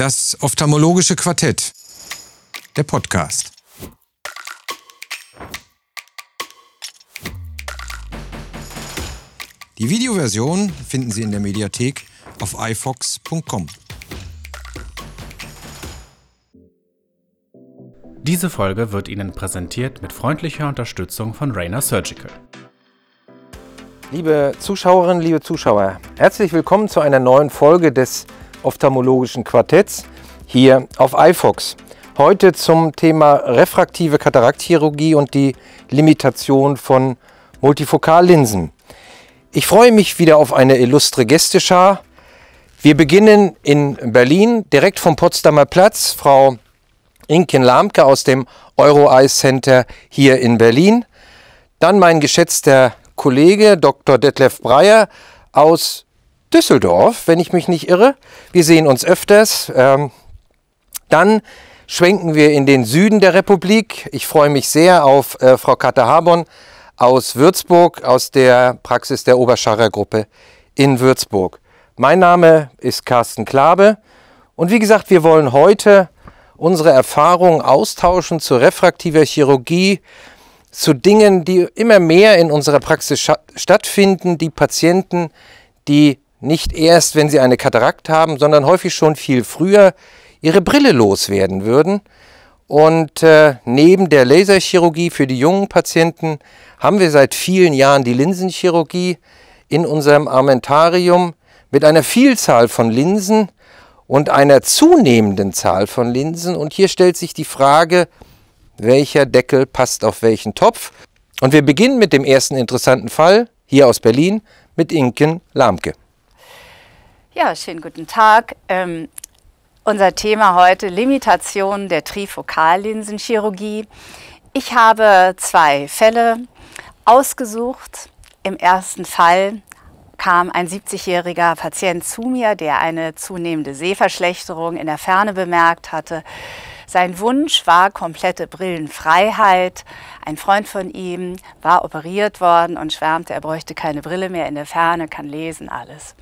Das ophthalmologische Quartett. Der Podcast. Die Videoversion finden Sie in der Mediathek auf ifox.com. Diese Folge wird Ihnen präsentiert mit freundlicher Unterstützung von Rainer Surgical. Liebe Zuschauerinnen, liebe Zuschauer, herzlich willkommen zu einer neuen Folge des ophthalmologischen Quartetts hier auf iFox. Heute zum Thema refraktive Kataraktchirurgie und die Limitation von Multifokallinsen. Ich freue mich wieder auf eine illustre Gästeschar. Wir beginnen in Berlin, direkt vom Potsdamer Platz. Frau Inken Lamke aus dem Euro Eye Center hier in Berlin. Dann mein geschätzter Kollege Dr. Detlef Breyer aus Düsseldorf, wenn ich mich nicht irre. Wir sehen uns öfters. Ähm, dann schwenken wir in den Süden der Republik. Ich freue mich sehr auf äh, Frau Katte Habon aus Würzburg, aus der Praxis der Oberscharrer Gruppe in Würzburg. Mein Name ist Carsten Klabe und wie gesagt, wir wollen heute unsere Erfahrungen austauschen zur refraktiver Chirurgie, zu Dingen, die immer mehr in unserer Praxis stattfinden, die Patienten, die nicht erst, wenn sie eine Katarakt haben, sondern häufig schon viel früher ihre Brille loswerden würden. Und äh, neben der Laserchirurgie für die jungen Patienten haben wir seit vielen Jahren die Linsenchirurgie in unserem Armentarium mit einer Vielzahl von Linsen und einer zunehmenden Zahl von Linsen. Und hier stellt sich die Frage, welcher Deckel passt auf welchen Topf. Und wir beginnen mit dem ersten interessanten Fall hier aus Berlin mit Inken Lamke. Ja, schönen guten Tag. Ähm, unser Thema heute Limitation der Trifokallinsenchirurgie. Ich habe zwei Fälle ausgesucht. Im ersten Fall kam ein 70-jähriger Patient zu mir, der eine zunehmende Sehverschlechterung in der Ferne bemerkt hatte. Sein Wunsch war komplette Brillenfreiheit. Ein Freund von ihm war operiert worden und schwärmte, er bräuchte keine Brille mehr in der Ferne, kann lesen, alles.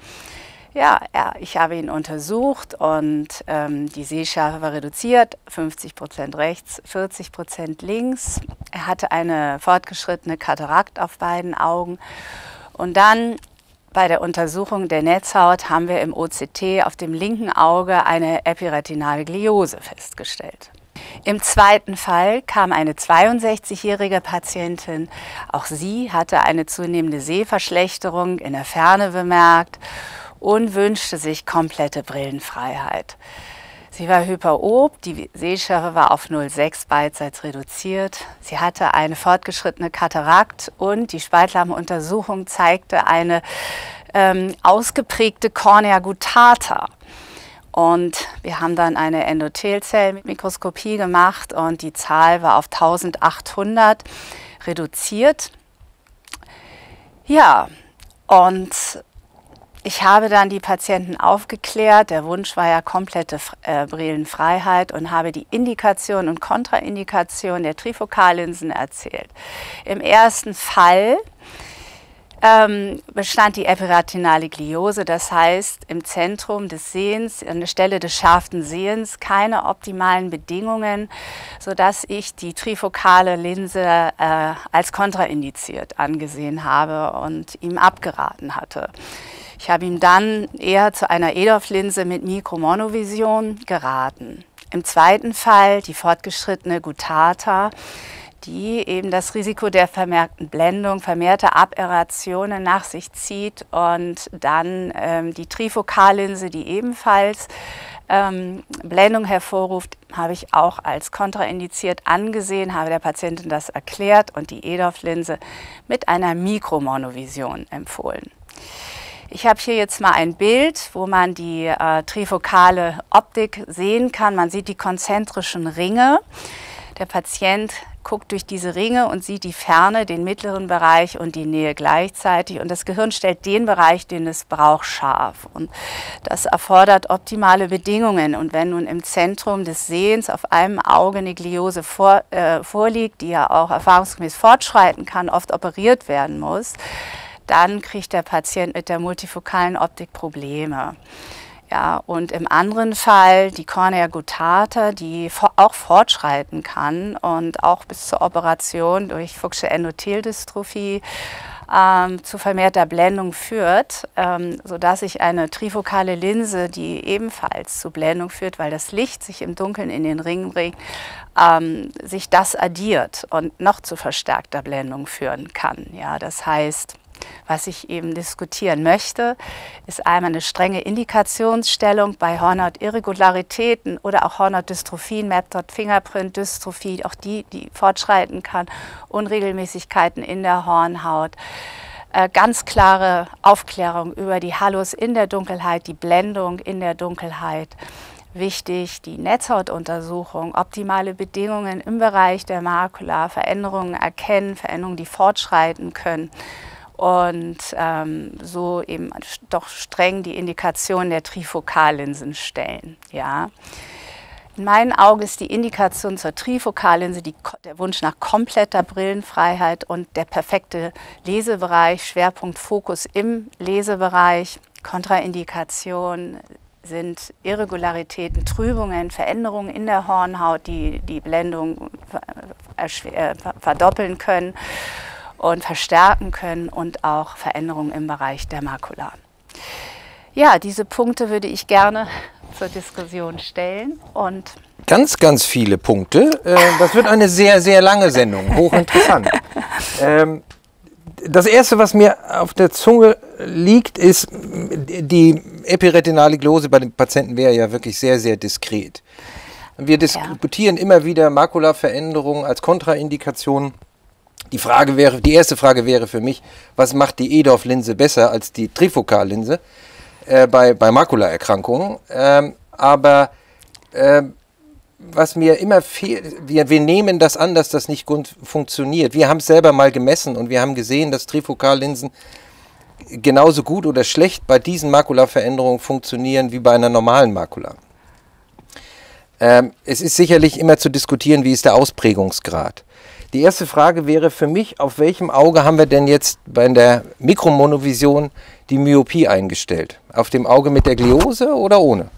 Ja, ja, ich habe ihn untersucht und ähm, die Sehschärfe war reduziert, 50 Prozent rechts, 40 Prozent links. Er hatte eine fortgeschrittene Katarakt auf beiden Augen. Und dann bei der Untersuchung der Netzhaut haben wir im OCT auf dem linken Auge eine epiretinale Gliose festgestellt. Im zweiten Fall kam eine 62-jährige Patientin. Auch sie hatte eine zunehmende Sehverschlechterung in der Ferne bemerkt und wünschte sich komplette Brillenfreiheit. Sie war hyperob, die Sehschärfe war auf 0,6 beidseits reduziert. Sie hatte eine fortgeschrittene Katarakt und die Spaltlampenuntersuchung zeigte eine ähm, ausgeprägte Cornea gutata. Und wir haben dann eine Endothelzellmikroskopie gemacht und die Zahl war auf 1800 reduziert. Ja, und ich habe dann die Patienten aufgeklärt. Der Wunsch war ja komplette äh, Brillenfreiheit und habe die Indikation und Kontraindikation der Trifokallinsen erzählt. Im ersten Fall ähm, bestand die epiratinale Gliose, das heißt im Zentrum des Sehens, an der Stelle des scharfen Sehens, keine optimalen Bedingungen, sodass ich die trifokale Linse äh, als kontraindiziert angesehen habe und ihm abgeraten hatte. Ich habe ihm dann eher zu einer EDOF-Linse mit Mikromonovision geraten. Im zweiten Fall die fortgeschrittene Gutata, die eben das Risiko der vermerkten Blendung, vermehrte Aberrationen nach sich zieht und dann ähm, die Trifokallinse, die ebenfalls ähm, Blendung hervorruft, habe ich auch als kontraindiziert angesehen, habe der Patientin das erklärt und die EDOF-Linse mit einer Mikromonovision empfohlen. Ich habe hier jetzt mal ein Bild, wo man die äh, trifokale Optik sehen kann. Man sieht die konzentrischen Ringe. Der Patient guckt durch diese Ringe und sieht die Ferne, den mittleren Bereich und die Nähe gleichzeitig. Und das Gehirn stellt den Bereich, den es braucht, scharf. Und das erfordert optimale Bedingungen. Und wenn nun im Zentrum des Sehens auf einem Auge eine Gliose vor, äh, vorliegt, die ja auch erfahrungsgemäß fortschreiten kann, oft operiert werden muss, dann kriegt der Patient mit der multifokalen Optik Probleme. Ja, und im anderen Fall die Cornea gutata, die auch fortschreiten kann und auch bis zur Operation durch Fuchsche Endotheldystrophie ähm, zu vermehrter Blendung führt, ähm, sodass sich eine trifokale Linse, die ebenfalls zu Blendung führt, weil das Licht sich im Dunkeln in den Ring bringt, ähm, sich das addiert und noch zu verstärkter Blendung führen kann. Ja, das heißt, was ich eben diskutieren möchte, ist einmal eine strenge Indikationsstellung bei Hornhautirregularitäten oder auch Hornhautdystrophien, Mapdot Fingerprint Dystrophie, auch die, die fortschreiten kann, Unregelmäßigkeiten in der Hornhaut. Äh, ganz klare Aufklärung über die Hallos in der Dunkelheit, die Blendung in der Dunkelheit wichtig, die Netzhautuntersuchung, optimale Bedingungen im Bereich der Makula, Veränderungen erkennen, Veränderungen, die fortschreiten können und ähm, so eben doch streng die Indikation der Trifokallinsen stellen. Ja. In meinen Augen ist die Indikation zur Trifokallinse die, der Wunsch nach kompletter Brillenfreiheit und der perfekte Lesebereich, Schwerpunkt Fokus im Lesebereich. Kontraindikation sind Irregularitäten, Trübungen, Veränderungen in der Hornhaut, die die Blendung äh, verdoppeln können und verstärken können und auch Veränderungen im Bereich der Makula. Ja, diese Punkte würde ich gerne zur Diskussion stellen und ganz, ganz viele Punkte. Äh, das wird eine sehr, sehr lange Sendung. Hochinteressant. ähm, das erste, was mir auf der Zunge liegt, ist, die epiretinale Glose bei den Patienten wäre ja wirklich sehr, sehr diskret. Wir diskutieren ja. immer wieder Makulaveränderungen als Kontraindikation. Die Frage wäre, die erste Frage wäre für mich, was macht die Edorf-Linse besser als die Trifokallinse äh, bei, bei Makulaerkrankungen? Ähm, aber äh, was mir immer fehlt, wir, wir nehmen das an, dass das nicht gut funktioniert. Wir haben es selber mal gemessen und wir haben gesehen, dass Trifokallinsen genauso gut oder schlecht bei diesen Makulaveränderungen funktionieren wie bei einer normalen Makula. Ähm, es ist sicherlich immer zu diskutieren, wie ist der Ausprägungsgrad. Die erste Frage wäre für mich, auf welchem Auge haben wir denn jetzt bei der Mikromonovision die Myopie eingestellt? Auf dem Auge mit der Gliose oder ohne?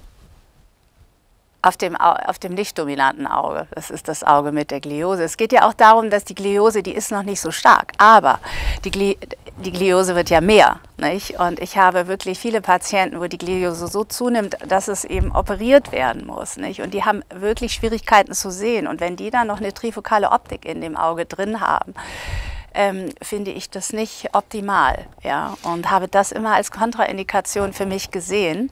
Auf dem, auf dem lichtdominanten Auge. Das ist das Auge mit der Gliose. Es geht ja auch darum, dass die Gliose, die ist noch nicht so stark, aber die, Gli die Gliose wird ja mehr. Nicht? Und ich habe wirklich viele Patienten, wo die Gliose so zunimmt, dass es eben operiert werden muss. Nicht? Und die haben wirklich Schwierigkeiten zu sehen. Und wenn die dann noch eine trifokale Optik in dem Auge drin haben, ähm, finde ich das nicht optimal. Ja? Und habe das immer als Kontraindikation für mich gesehen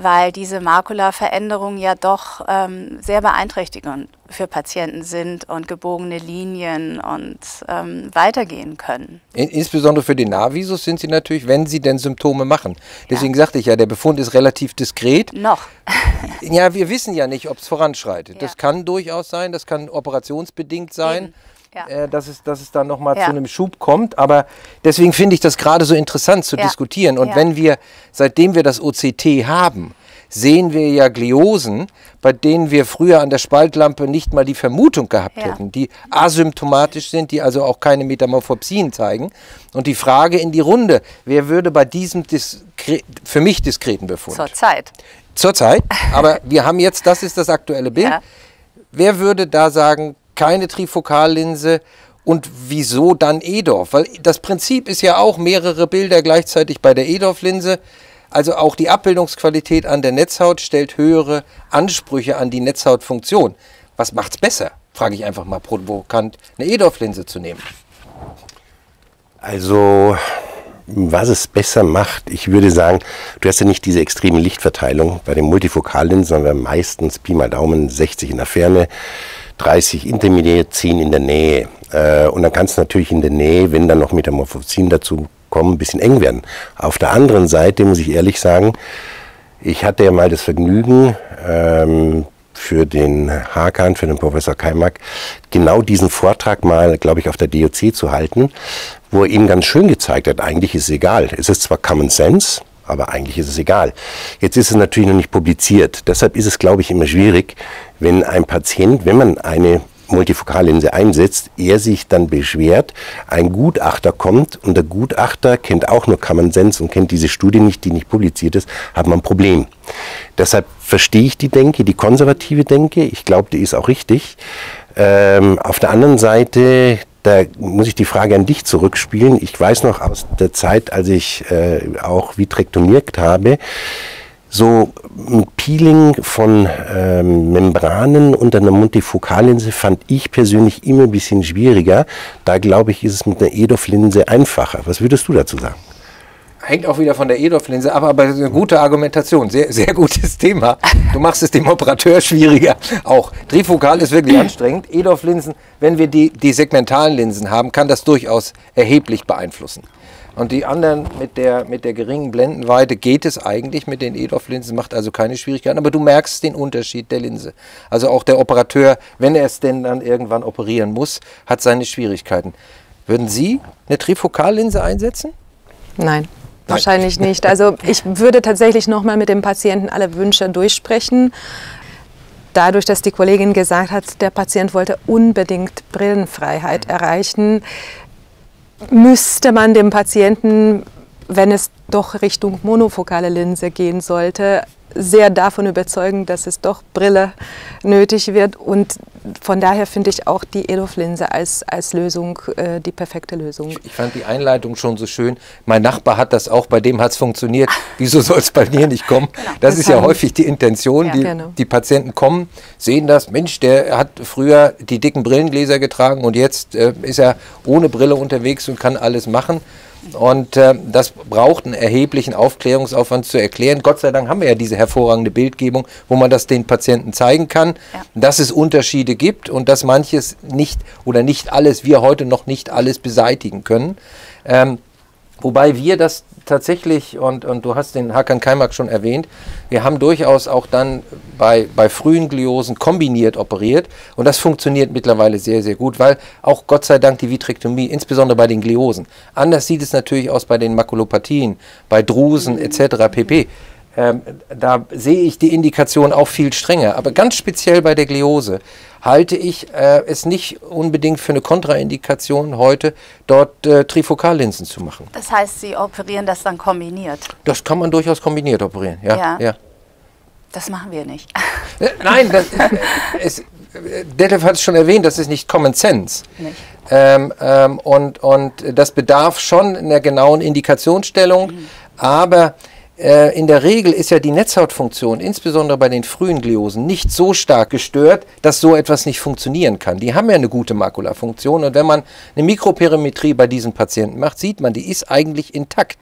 weil diese Makulaveränderungen ja doch ähm, sehr beeinträchtigend für Patienten sind und gebogene Linien und ähm, weitergehen können. Insbesondere für den Nahvisus sind sie natürlich, wenn sie denn Symptome machen. Deswegen ja. sagte ich ja, der Befund ist relativ diskret. Noch. ja, wir wissen ja nicht, ob es voranschreitet. Ja. Das kann durchaus sein, das kann operationsbedingt sein. Eben. Ja. Äh, dass, es, dass es dann nochmal ja. zu einem Schub kommt. Aber deswegen finde ich das gerade so interessant zu ja. diskutieren. Und wenn wir, seitdem wir das OCT haben, sehen wir ja Gliosen, bei denen wir früher an der Spaltlampe nicht mal die Vermutung gehabt hätten, die asymptomatisch sind, die also auch keine Metamorphopsien zeigen. Und die Frage in die Runde, wer würde bei diesem für mich diskreten Befund? Zurzeit. Zurzeit, aber wir haben jetzt, das ist das aktuelle Bild. Wer würde da sagen, keine Trifokallinse und wieso dann Edorf? Weil das Prinzip ist ja auch mehrere Bilder gleichzeitig bei der Edorf-Linse. Also auch die Abbildungsqualität an der Netzhaut stellt höhere Ansprüche an die Netzhautfunktion. Was macht es besser? Frage ich einfach mal provokant, eine Edorf-Linse zu nehmen. Also, was es besser macht, ich würde sagen, du hast ja nicht diese extreme Lichtverteilung bei den Multifokallinsen, sondern meistens Pi mal Daumen 60 in der Ferne. 30 intermediär, 10 in der Nähe. Äh, und dann kann es natürlich in der Nähe, wenn dann noch Metamorphosien dazu kommen, ein bisschen eng werden. Auf der anderen Seite muss ich ehrlich sagen, ich hatte ja mal das Vergnügen, ähm, für den Hakan, für den Professor Kaimak, genau diesen Vortrag mal, glaube ich, auf der DOC zu halten, wo er eben ganz schön gezeigt hat, eigentlich ist es egal. Es ist zwar Common Sense, aber eigentlich ist es egal. Jetzt ist es natürlich noch nicht publiziert. Deshalb ist es, glaube ich, immer schwierig, wenn ein Patient, wenn man eine Multifokallinse einsetzt, er sich dann beschwert, ein Gutachter kommt und der Gutachter kennt auch nur Common Sense und kennt diese Studie nicht, die nicht publiziert ist, hat man ein Problem. Deshalb verstehe ich die Denke, die konservative Denke, ich glaube, die ist auch richtig. Ähm, auf der anderen Seite, da muss ich die Frage an dich zurückspielen. Ich weiß noch aus der Zeit, als ich äh, auch vitrektomiert habe, so ein Peeling von ähm, Membranen unter einer Multifokallinse fand ich persönlich immer ein bisschen schwieriger. Da glaube ich, ist es mit einer EDOF-Linse einfacher. Was würdest du dazu sagen? Hängt auch wieder von der EDOF-Linse ab, aber eine gute Argumentation, sehr, sehr gutes Thema. Du machst es dem Operateur schwieriger. Auch Trifokal ist wirklich anstrengend. EDOF-Linsen, wenn wir die, die segmentalen Linsen haben, kann das durchaus erheblich beeinflussen. Und die anderen mit der, mit der geringen Blendenweite geht es eigentlich mit den EDOF-Linsen, macht also keine Schwierigkeiten. Aber du merkst den Unterschied der Linse. Also auch der Operateur, wenn er es denn dann irgendwann operieren muss, hat seine Schwierigkeiten. Würden Sie eine Trifokallinse einsetzen? Nein. Wahrscheinlich nicht. Also ich würde tatsächlich nochmal mit dem Patienten alle Wünsche durchsprechen. Dadurch, dass die Kollegin gesagt hat, der Patient wollte unbedingt Brillenfreiheit erreichen, müsste man dem Patienten, wenn es doch Richtung monofokale Linse gehen sollte, sehr davon überzeugen, dass es doch Brille nötig wird. Und von daher finde ich auch die EDOF-Linse als, als Lösung äh, die perfekte Lösung. Ich fand die Einleitung schon so schön. Mein Nachbar hat das auch, bei dem hat es funktioniert. Wieso soll es bei mir nicht kommen? Genau. Das, das ist ja häufig die Intention. Ja, die, genau. die Patienten kommen, sehen das, Mensch, der hat früher die dicken Brillengläser getragen und jetzt äh, ist er ohne Brille unterwegs und kann alles machen. Und äh, das braucht einen erheblichen Aufklärungsaufwand zu erklären. Gott sei Dank haben wir ja diese hervorragende Bildgebung, wo man das den Patienten zeigen kann, ja. dass es Unterschiede gibt und dass manches nicht oder nicht alles, wir heute noch nicht alles beseitigen können. Ähm, wobei wir das tatsächlich, und, und du hast den Hakan Kaimak schon erwähnt, wir haben durchaus auch dann bei, bei frühen Gliosen kombiniert operiert und das funktioniert mittlerweile sehr, sehr gut, weil auch Gott sei Dank die Vitrektomie, insbesondere bei den Gliosen, anders sieht es natürlich aus bei den Makulopathien, bei Drusen etc. pp. Ähm, da sehe ich die Indikation auch viel strenger. Aber ganz speziell bei der Gliose halte ich äh, es nicht unbedingt für eine Kontraindikation, heute dort äh, Trifokallinsen zu machen. Das heißt, Sie operieren das dann kombiniert? Das kann man durchaus kombiniert operieren, ja. ja. ja. Das machen wir nicht. Äh, nein, das, äh, es, Detlef hat es schon erwähnt, das ist nicht Common Sense. Nicht. Ähm, ähm, und, und das bedarf schon einer genauen Indikationsstellung, mhm. aber äh, in der Regel ist ja die Netzhautfunktion, insbesondere bei den frühen Gliosen, nicht so stark gestört, dass so etwas nicht funktionieren kann. Die haben ja eine gute Makulafunktion und wenn man eine Mikroperimetrie bei diesen Patienten macht, sieht man, die ist eigentlich intakt.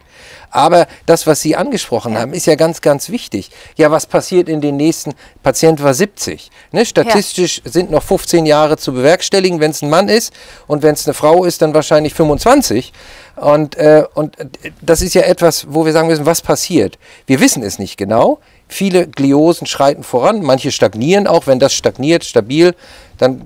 Aber das, was Sie angesprochen haben, ist ja ganz, ganz wichtig. Ja, was passiert in den nächsten, Patient war 70. Ne? Statistisch ja. sind noch 15 Jahre zu bewerkstelligen, wenn es ein Mann ist und wenn es eine Frau ist, dann wahrscheinlich 25. Und, äh, und das ist ja etwas, wo wir sagen müssen, was passiert? Wir wissen es nicht genau. Viele Gliosen schreiten voran, manche stagnieren auch. Wenn das stagniert, stabil, dann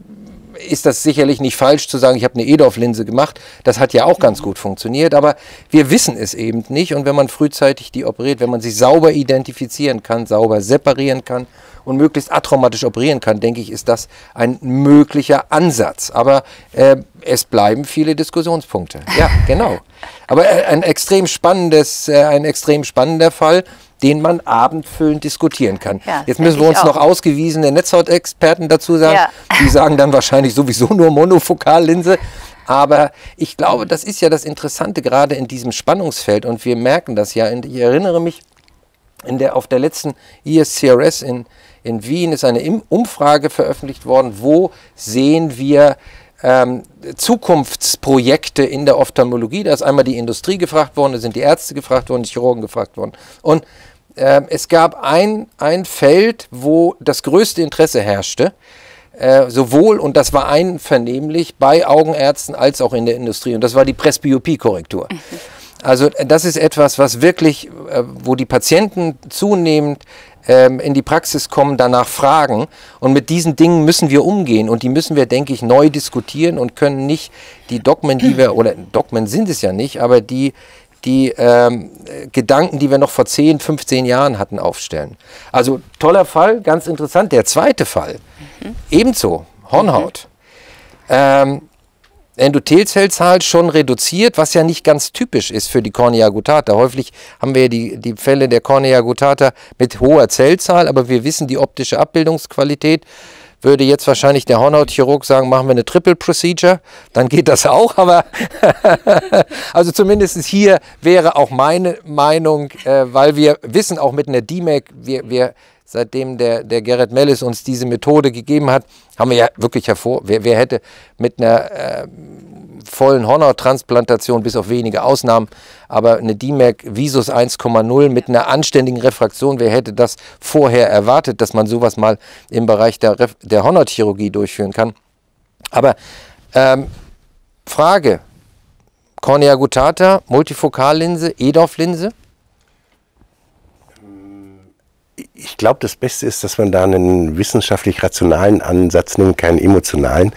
ist das sicherlich nicht falsch zu sagen, ich habe eine EDOF-Linse gemacht. Das hat ja auch ganz gut funktioniert, aber wir wissen es eben nicht. Und wenn man frühzeitig die operiert, wenn man sie sauber identifizieren kann, sauber separieren kann und möglichst atraumatisch operieren kann, denke ich, ist das ein möglicher Ansatz. Aber äh, es bleiben viele Diskussionspunkte. Ja, genau. Aber äh, ein extrem spannendes, äh, ein extrem spannender Fall den man abendfüllend diskutieren kann. Ja, Jetzt müssen wir uns noch ausgewiesene Netzhautexperten dazu sagen. Ja. Die sagen dann wahrscheinlich sowieso nur Monofokallinse. Aber ich glaube, das ist ja das Interessante gerade in diesem Spannungsfeld und wir merken das ja. Und ich erinnere mich, in der, auf der letzten ISCRS in, in Wien ist eine Umfrage veröffentlicht worden, wo sehen wir ähm, Zukunftsprojekte in der Ophthalmologie. Da ist einmal die Industrie gefragt worden, da sind die Ärzte gefragt worden, die Chirurgen gefragt worden. Und äh, es gab ein, ein Feld, wo das größte Interesse herrschte, äh, sowohl, und das war einvernehmlich, bei Augenärzten als auch in der Industrie, und das war die Presbyopie-Korrektur. Mhm. Also äh, das ist etwas, was wirklich, äh, wo die Patienten zunehmend ähm, in die Praxis kommen, danach fragen. Und mit diesen Dingen müssen wir umgehen und die müssen wir, denke ich, neu diskutieren und können nicht die Dogmen, die wir, oder Dogmen sind es ja nicht, aber die, die ähm, Gedanken, die wir noch vor 10, 15 Jahren hatten, aufstellen. Also toller Fall, ganz interessant. Der zweite Fall, mhm. ebenso, Hornhaut. Mhm. ähm, Endothelzellzahl schon reduziert, was ja nicht ganz typisch ist für die Cornea gutata. Häufig haben wir die, die Fälle der Cornea gutata mit hoher Zellzahl, aber wir wissen die optische Abbildungsqualität. Würde jetzt wahrscheinlich der Hornhautchirurg sagen, machen wir eine Triple Procedure, dann geht das auch, aber also zumindest hier wäre auch meine Meinung, äh, weil wir wissen auch mit einer DMAC, wir, wir seitdem der, der Gerrit Mellis uns diese Methode gegeben hat, haben wir ja wirklich hervor, wer, wer hätte mit einer äh, vollen Hornhauttransplantation, bis auf wenige Ausnahmen, aber eine DMAC Visus 1,0 mit einer anständigen Refraktion, wer hätte das vorher erwartet, dass man sowas mal im Bereich der, der Hornhautchirurgie durchführen kann. Aber ähm, Frage, Cornea gutata, Multifokallinse, EDOF-Linse, ich glaube, das Beste ist, dass man da einen wissenschaftlich rationalen Ansatz nimmt, keinen emotionalen.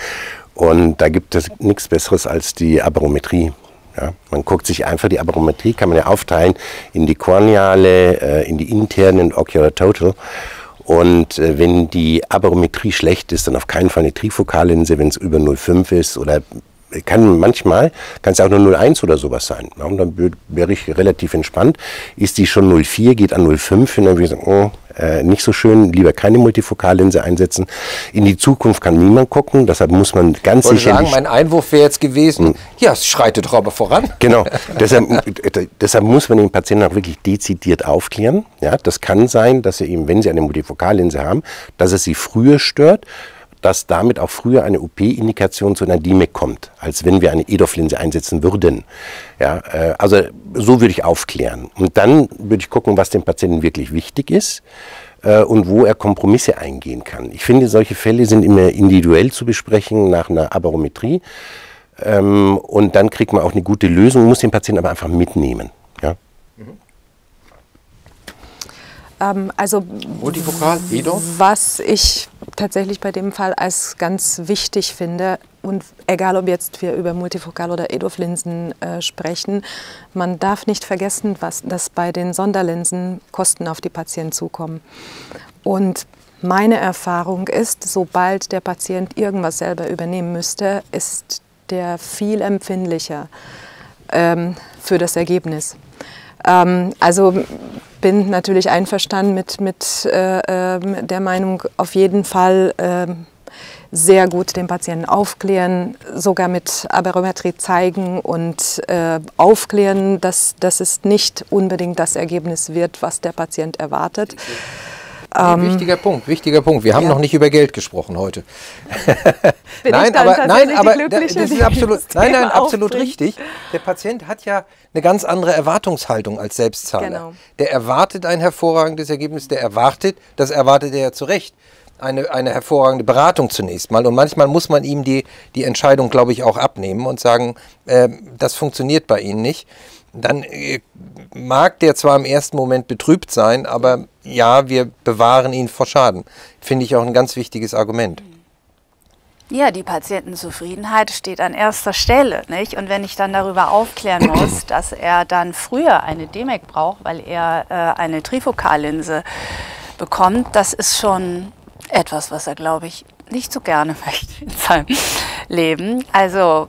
Und da gibt es nichts Besseres als die Abarometrie. Ja, man guckt sich einfach die Abarometrie, kann man ja aufteilen in die korneale, äh, in die interne und Ocular Total. Und äh, wenn die Abarometrie schlecht ist, dann auf keinen Fall eine Trifokallinse, wenn es über 0,5 ist oder kann manchmal, kann es auch nur 0,1 oder sowas sein. Ja, und dann wäre ich relativ entspannt. Ist die schon 0,4, geht an 0,5 und dann würde ich sagen, oh, äh, nicht so schön, lieber keine Multifokallinse einsetzen. In die Zukunft kann niemand gucken, deshalb muss man ganz ich sicher. sagen, mein Einwurf wäre jetzt gewesen, hm. ja, es schreitet doch aber voran. Genau, deshalb, deshalb muss man den Patienten auch wirklich dezidiert aufklären. Ja, das kann sein, dass sie eben, wenn sie eine Multifokallinse haben, dass es sie früher stört dass damit auch früher eine OP-Indikation zu einer DIMEC kommt, als wenn wir eine EDOF-Linse einsetzen würden. Ja, äh, also so würde ich aufklären. Und dann würde ich gucken, was dem Patienten wirklich wichtig ist äh, und wo er Kompromisse eingehen kann. Ich finde, solche Fälle sind immer individuell zu besprechen nach einer Abarometrie. Ähm, und dann kriegt man auch eine gute Lösung, muss den Patienten aber einfach mitnehmen. Ja? Mhm. Ähm, also Multifokal, EDOF? Was ich tatsächlich bei dem Fall als ganz wichtig finde, und egal ob jetzt wir über Multifokal- oder EDOF-Linsen äh, sprechen, man darf nicht vergessen, was, dass bei den Sonderlinsen Kosten auf die Patienten zukommen. Und meine Erfahrung ist, sobald der Patient irgendwas selber übernehmen müsste, ist der viel empfindlicher ähm, für das Ergebnis. Ähm, also bin natürlich einverstanden mit, mit äh, ähm, der Meinung, auf jeden Fall äh, sehr gut den Patienten aufklären, sogar mit Aberometrie zeigen und äh, aufklären, dass, dass es nicht unbedingt das Ergebnis wird, was der Patient erwartet. Ähm, wichtiger Punkt, wichtiger Punkt. Wir haben ja. noch nicht über Geld gesprochen heute. Nein, aber nein, aber das ist absolut, nein, nein, absolut richtig. Der Patient hat ja eine ganz andere Erwartungshaltung als Selbstzahler. Genau. Der erwartet ein hervorragendes Ergebnis, der erwartet, das erwartet er ja zu Recht eine, eine hervorragende Beratung zunächst mal. Und manchmal muss man ihm die, die Entscheidung, glaube ich, auch abnehmen und sagen, äh, das funktioniert bei Ihnen nicht. Dann äh, mag der zwar im ersten Moment betrübt sein, aber ja, wir bewahren ihn vor Schaden. Finde ich auch ein ganz wichtiges Argument. Ja, die Patientenzufriedenheit steht an erster Stelle. Nicht? Und wenn ich dann darüber aufklären muss, dass er dann früher eine DMEC braucht, weil er äh, eine Trifokallinse bekommt, das ist schon etwas, was er, glaube ich, nicht so gerne möchte in seinem Leben. Also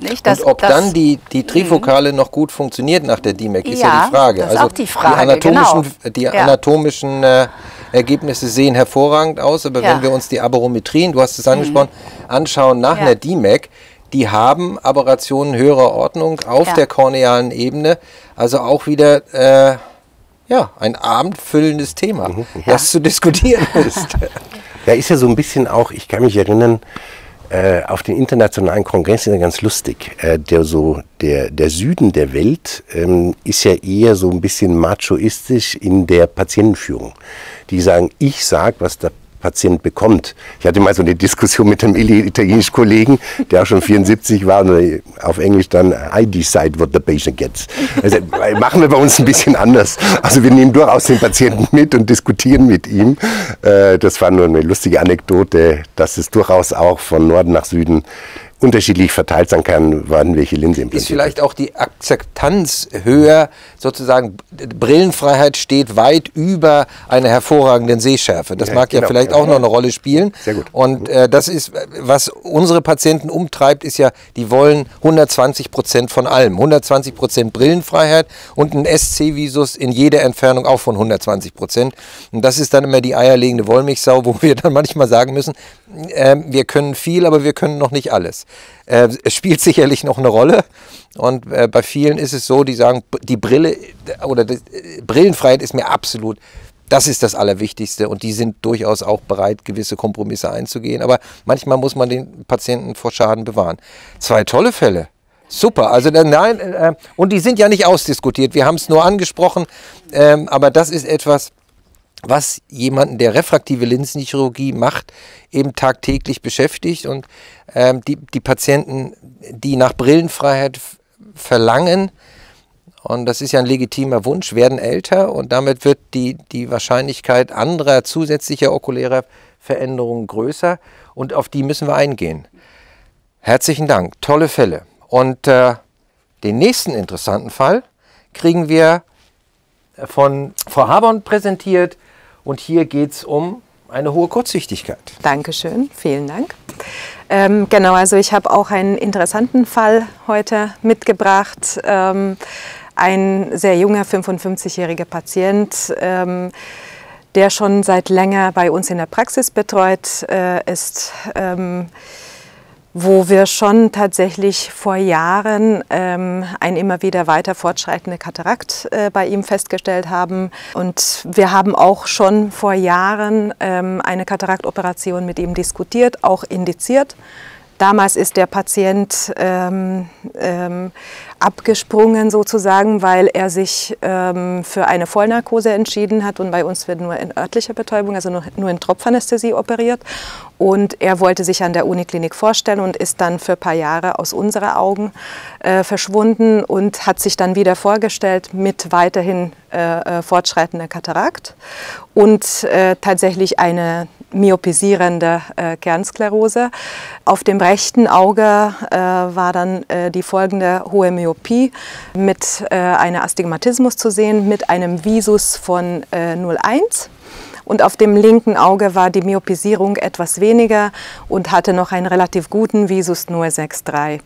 nicht, dass Und ob das, dann die, die Trifokale noch gut funktioniert nach der DMEC, ist ja, ja die Frage. Das ist also auch die Frage. Die anatomischen, genau. die anatomischen äh, Ergebnisse sehen hervorragend aus, aber ja. wenn wir uns die Aberometrien, du hast es angesprochen, mhm. anschauen nach ja. einer DMEC, die haben Aberrationen höherer Ordnung auf der kornealen Ebene. Also auch wieder äh, ja, ein abendfüllendes Thema, mhm. das zu diskutieren ist. Ja, ist ja so ein bisschen auch, ich kann mich erinnern, äh, auf den internationalen Kongress ist ja ganz lustig. Äh, der, so, der, der Süden der Welt ähm, ist ja eher so ein bisschen machoistisch in der Patientenführung. Die sagen, ich sag, was der Patient bekommt. Ich hatte mal so eine Diskussion mit einem italienischen Kollegen, der auch schon 74 war und auf Englisch dann I decide what the patient gets. Also machen wir bei uns ein bisschen anders. Also wir nehmen durchaus den Patienten mit und diskutieren mit ihm. Äh, das war nur eine lustige Anekdote, dass es durchaus auch von Norden nach Süden unterschiedlich verteilt sein kann, wann welche Linse implantiert Ist vielleicht auch die Akzeptanz höher, sozusagen Brillenfreiheit steht weit über einer hervorragenden Sehschärfe. Das Ja, mag ja genau. vielleicht Ja. auch noch eine Rolle spielen. Sehr gut. Und äh, das ist, was unsere Patienten umtreibt, ist ja, die wollen 120 Prozent von allem. 120 Prozent Brillenfreiheit und ein SC-Visus in jeder Entfernung auch von 120 Prozent. Und das ist dann immer die eierlegende Wollmilchsau, wo wir dann manchmal sagen müssen, ähm, wir können viel, aber wir können noch nicht alles. Äh, es spielt sicherlich noch eine Rolle. Und äh, bei vielen ist es so, die sagen, die Brille äh, oder das, äh, Brillenfreiheit ist mir absolut, das ist das Allerwichtigste. Und die sind durchaus auch bereit, gewisse Kompromisse einzugehen. Aber manchmal muss man den Patienten vor Schaden bewahren. Zwei tolle Fälle. Super, also äh, nein, äh, und die sind ja nicht ausdiskutiert. Wir haben es nur angesprochen, ähm, aber das ist etwas, was jemanden, der refraktive Linsenchirurgie macht, eben tagtäglich beschäftigt. Und ähm, die, die Patienten, die nach Brillenfreiheit verlangen, und das ist ja ein legitimer Wunsch, werden älter und damit wird die, die Wahrscheinlichkeit anderer zusätzlicher okulärer Veränderungen größer und auf die müssen wir eingehen. Herzlichen Dank, tolle Fälle. Und äh, den nächsten interessanten Fall kriegen wir von Frau Haborn präsentiert und hier geht es um eine hohe Kurzsichtigkeit. Dankeschön, vielen Dank. Ähm, genau, also ich habe auch einen interessanten Fall heute mitgebracht. Ähm, ein sehr junger 55-jähriger Patient, ähm, der schon seit länger bei uns in der Praxis betreut äh, ist. Wo wir schon tatsächlich vor Jahren ähm, ein immer wieder weiter fortschreitende Katarakt äh, bei ihm festgestellt haben. Und wir haben auch schon vor Jahren ähm, eine Kataraktoperation mit ihm diskutiert, auch indiziert. Damals ist der Patient ähm, ähm, abgesprungen sozusagen, weil er sich ähm, für eine Vollnarkose entschieden hat und bei uns wird nur in örtlicher Betäubung, also nur, nur in Tropfanästhesie operiert. Und er wollte sich an der Uniklinik vorstellen und ist dann für ein paar Jahre aus unseren Augen äh, verschwunden und hat sich dann wieder vorgestellt mit weiterhin äh, äh, fortschreitender Katarakt und äh, tatsächlich eine myopisierende äh, Kernsklerose. Auf dem rechten Auge äh, war dann äh, die folgende hohe Myopie mit äh, einem Astigmatismus zu sehen, mit einem Visus von äh, 0,1. Und auf dem linken Auge war die Myopisierung etwas weniger und hatte noch einen relativ guten Visus nur 6,3.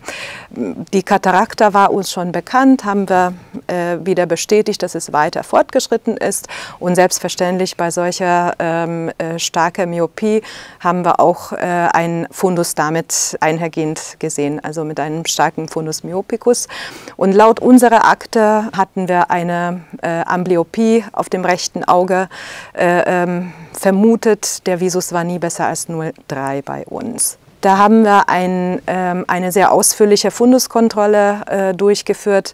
Die Katarakta war uns schon bekannt, haben wir äh, wieder bestätigt, dass es weiter fortgeschritten ist. Und selbstverständlich bei solcher ähm, äh, starker Myopie haben wir auch äh, einen Fundus damit einhergehend gesehen, also mit einem starken Fundus myopicus. Und laut unserer Akte hatten wir eine äh, Amblyopie auf dem rechten Auge äh, ähm, vermutet. Der Visus war nie besser als 0,3 bei uns. Da haben wir ein, ähm, eine sehr ausführliche Funduskontrolle äh, durchgeführt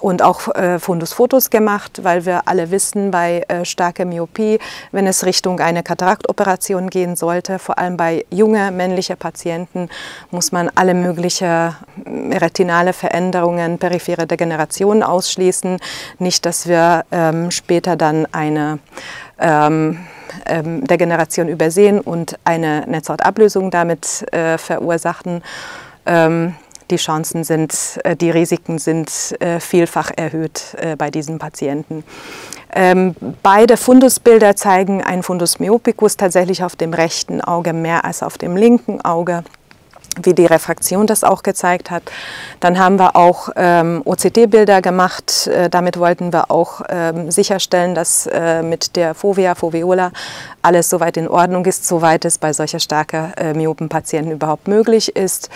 und auch äh, Fundusfotos gemacht, weil wir alle wissen, bei äh, starker Myopie, wenn es Richtung eine Kataraktoperation gehen sollte, vor allem bei jungen männlichen Patienten, muss man alle möglichen retinale Veränderungen, periphere Degenerationen ausschließen. Nicht, dass wir ähm, später dann eine ähm, ähm, Degeneration übersehen und eine Netzhautablösung damit äh, verursachen. Ähm, die Chancen sind, äh, die Risiken sind äh, vielfach erhöht äh, bei diesen Patienten. Ähm, beide Fundusbilder zeigen einen Fundus myopicus tatsächlich auf dem rechten Auge mehr als auf dem linken Auge wie die Refraktion das auch gezeigt hat. Dann haben wir auch ähm, OCT-Bilder gemacht. Äh, damit wollten wir auch ähm, sicherstellen, dass äh, mit der Fovea, Foveola alles soweit in Ordnung ist, soweit es bei solcher starker äh, Myopenpatienten überhaupt möglich ist.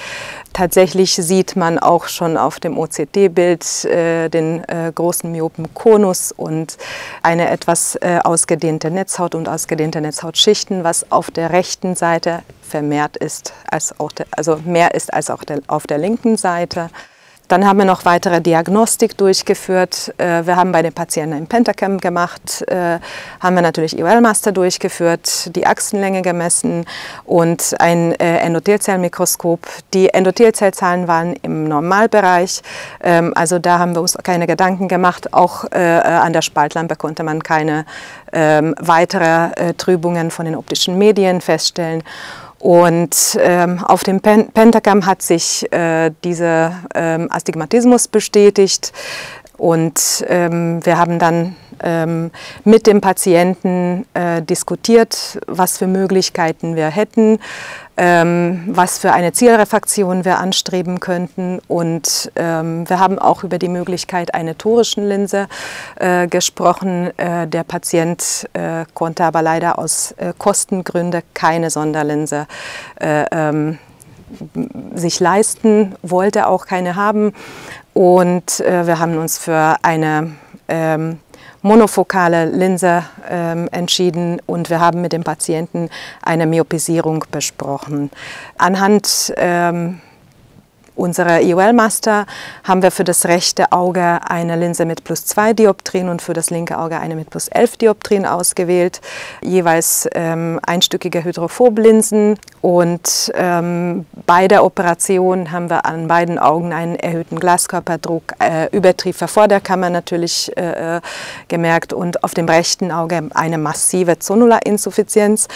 Tatsächlich sieht man auch schon auf dem OCT-Bild äh, den äh, großen Myopenkonus und eine etwas äh, ausgedehnte Netzhaut und ausgedehnte Netzhautschichten, was auf der rechten Seite vermehrt ist, als auch der, also mehr ist als auch der, auf der linken Seite. Dann haben wir noch weitere Diagnostik durchgeführt. Äh, Wir haben bei den Patienten ein Pentacam gemacht, äh, haben wir natürlich IOL-Master durchgeführt, die Achsenlänge gemessen und ein äh, Endothelzellmikroskop. Die Endothelzellzahlen waren im Normalbereich, ähm, also da haben wir uns keine Gedanken gemacht. Auch an der Spaltlampe konnte man keine ähm, weitere äh, Trübungen von den optischen Medien feststellen. Und ähm, auf dem Pen Pentagramm hat sich äh, dieser ähm, Astigmatismus bestätigt. Und ähm, wir haben dann ähm, mit dem Patienten äh, diskutiert, was für Möglichkeiten wir hätten, ähm, was für eine Zielrefraktion wir anstreben könnten. Und ähm, wir haben auch über die Möglichkeit einer torischen Linse äh, gesprochen. Äh, der Patient äh, konnte aber leider aus äh, Kostengründen keine Sonderlinse äh, ähm, sich leisten, wollte auch keine haben. Und äh, wir haben uns für eine ähm, monofokale Linse ähm, entschieden und wir haben mit dem Patienten eine Myopisierung besprochen. Anhand ähm, unserer IOL-Master haben wir für das rechte Auge eine Linse mit plus 2 Dioptrien und für das linke Auge eine mit plus 11 Dioptrien ausgewählt, jeweils ähm, einstückige Hydrophoblinsen. Und ähm, bei der Operation haben wir an beiden Augen einen erhöhten Glaskörperdruck, äh, Übertriefer vor der Kammer natürlich äh, äh, gemerkt und auf dem rechten Auge eine massive Zonularinsuffizienz.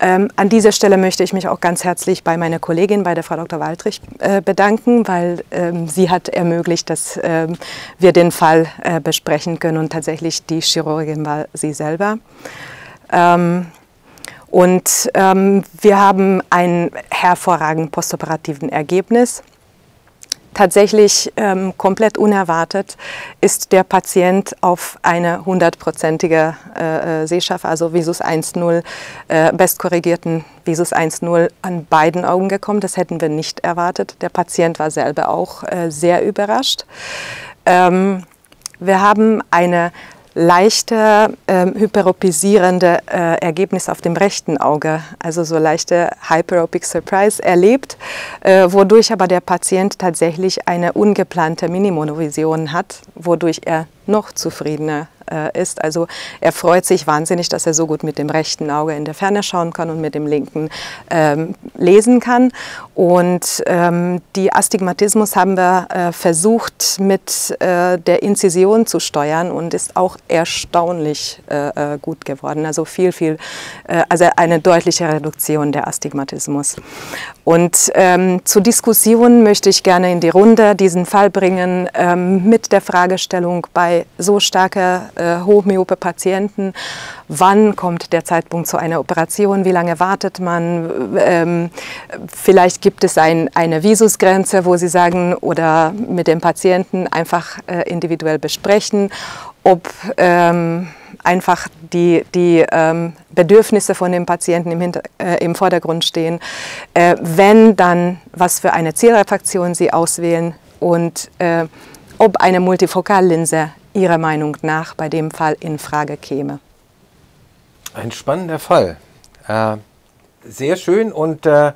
Ähm, an dieser Stelle möchte ich mich auch ganz herzlich bei meiner Kollegin, bei der Frau Dr. Waldrich, äh, bedanken danken, weil ähm, sie hat ermöglicht, dass ähm, wir den Fall äh, besprechen können und tatsächlich die Chirurgin war sie selber. Ähm, und ähm, wir haben ein hervorragend postoperativen Ergebnis. Tatsächlich ähm, komplett unerwartet ist der Patient auf eine hundertprozentige äh, äh Sehschärfe, also Visus 1.0, äh, bestkorrigierten Visus 1.0 an beiden Augen gekommen. Das hätten wir nicht erwartet. Der Patient war selber auch äh, sehr überrascht. Ähm, wir haben eine leichte äh, hyperopisierende äh, Ergebnisse auf dem rechten Auge, also so leichte Hyperopic Surprise erlebt, äh, wodurch aber der Patient tatsächlich eine ungeplante Minimonovision hat, wodurch er noch zufriedener äh, ist. Also er freut sich wahnsinnig, dass er so gut mit dem rechten Auge in der Ferne schauen kann und mit dem linken ähm, lesen kann. Und ähm, die Astigmatismus haben wir äh, versucht mit äh, der Inzision zu steuern und ist auch erstaunlich äh, äh, gut geworden. Also viel, viel, äh, also eine deutliche Reduktion der Astigmatismus. Und ähm, zur Diskussion möchte ich gerne in die Runde diesen Fall bringen ähm, mit der Fragestellung bei so starker äh, hochmyope Patienten, wann kommt der Zeitpunkt zu einer Operation, wie lange wartet man, ähm, vielleicht gibt es ein, eine Visusgrenze, wo Sie sagen, oder mit dem Patienten einfach äh, individuell besprechen, ob ähm, einfach die, die ähm, Bedürfnisse von dem Patienten im, Hinter-, äh, im Vordergrund stehen. Äh, wenn, dann was für eine Zielrefraktion Sie auswählen und äh, ob eine Multifokallinse Ihrer Meinung nach bei dem Fall in Frage käme. Ein spannender Fall. Äh, sehr schön und äh,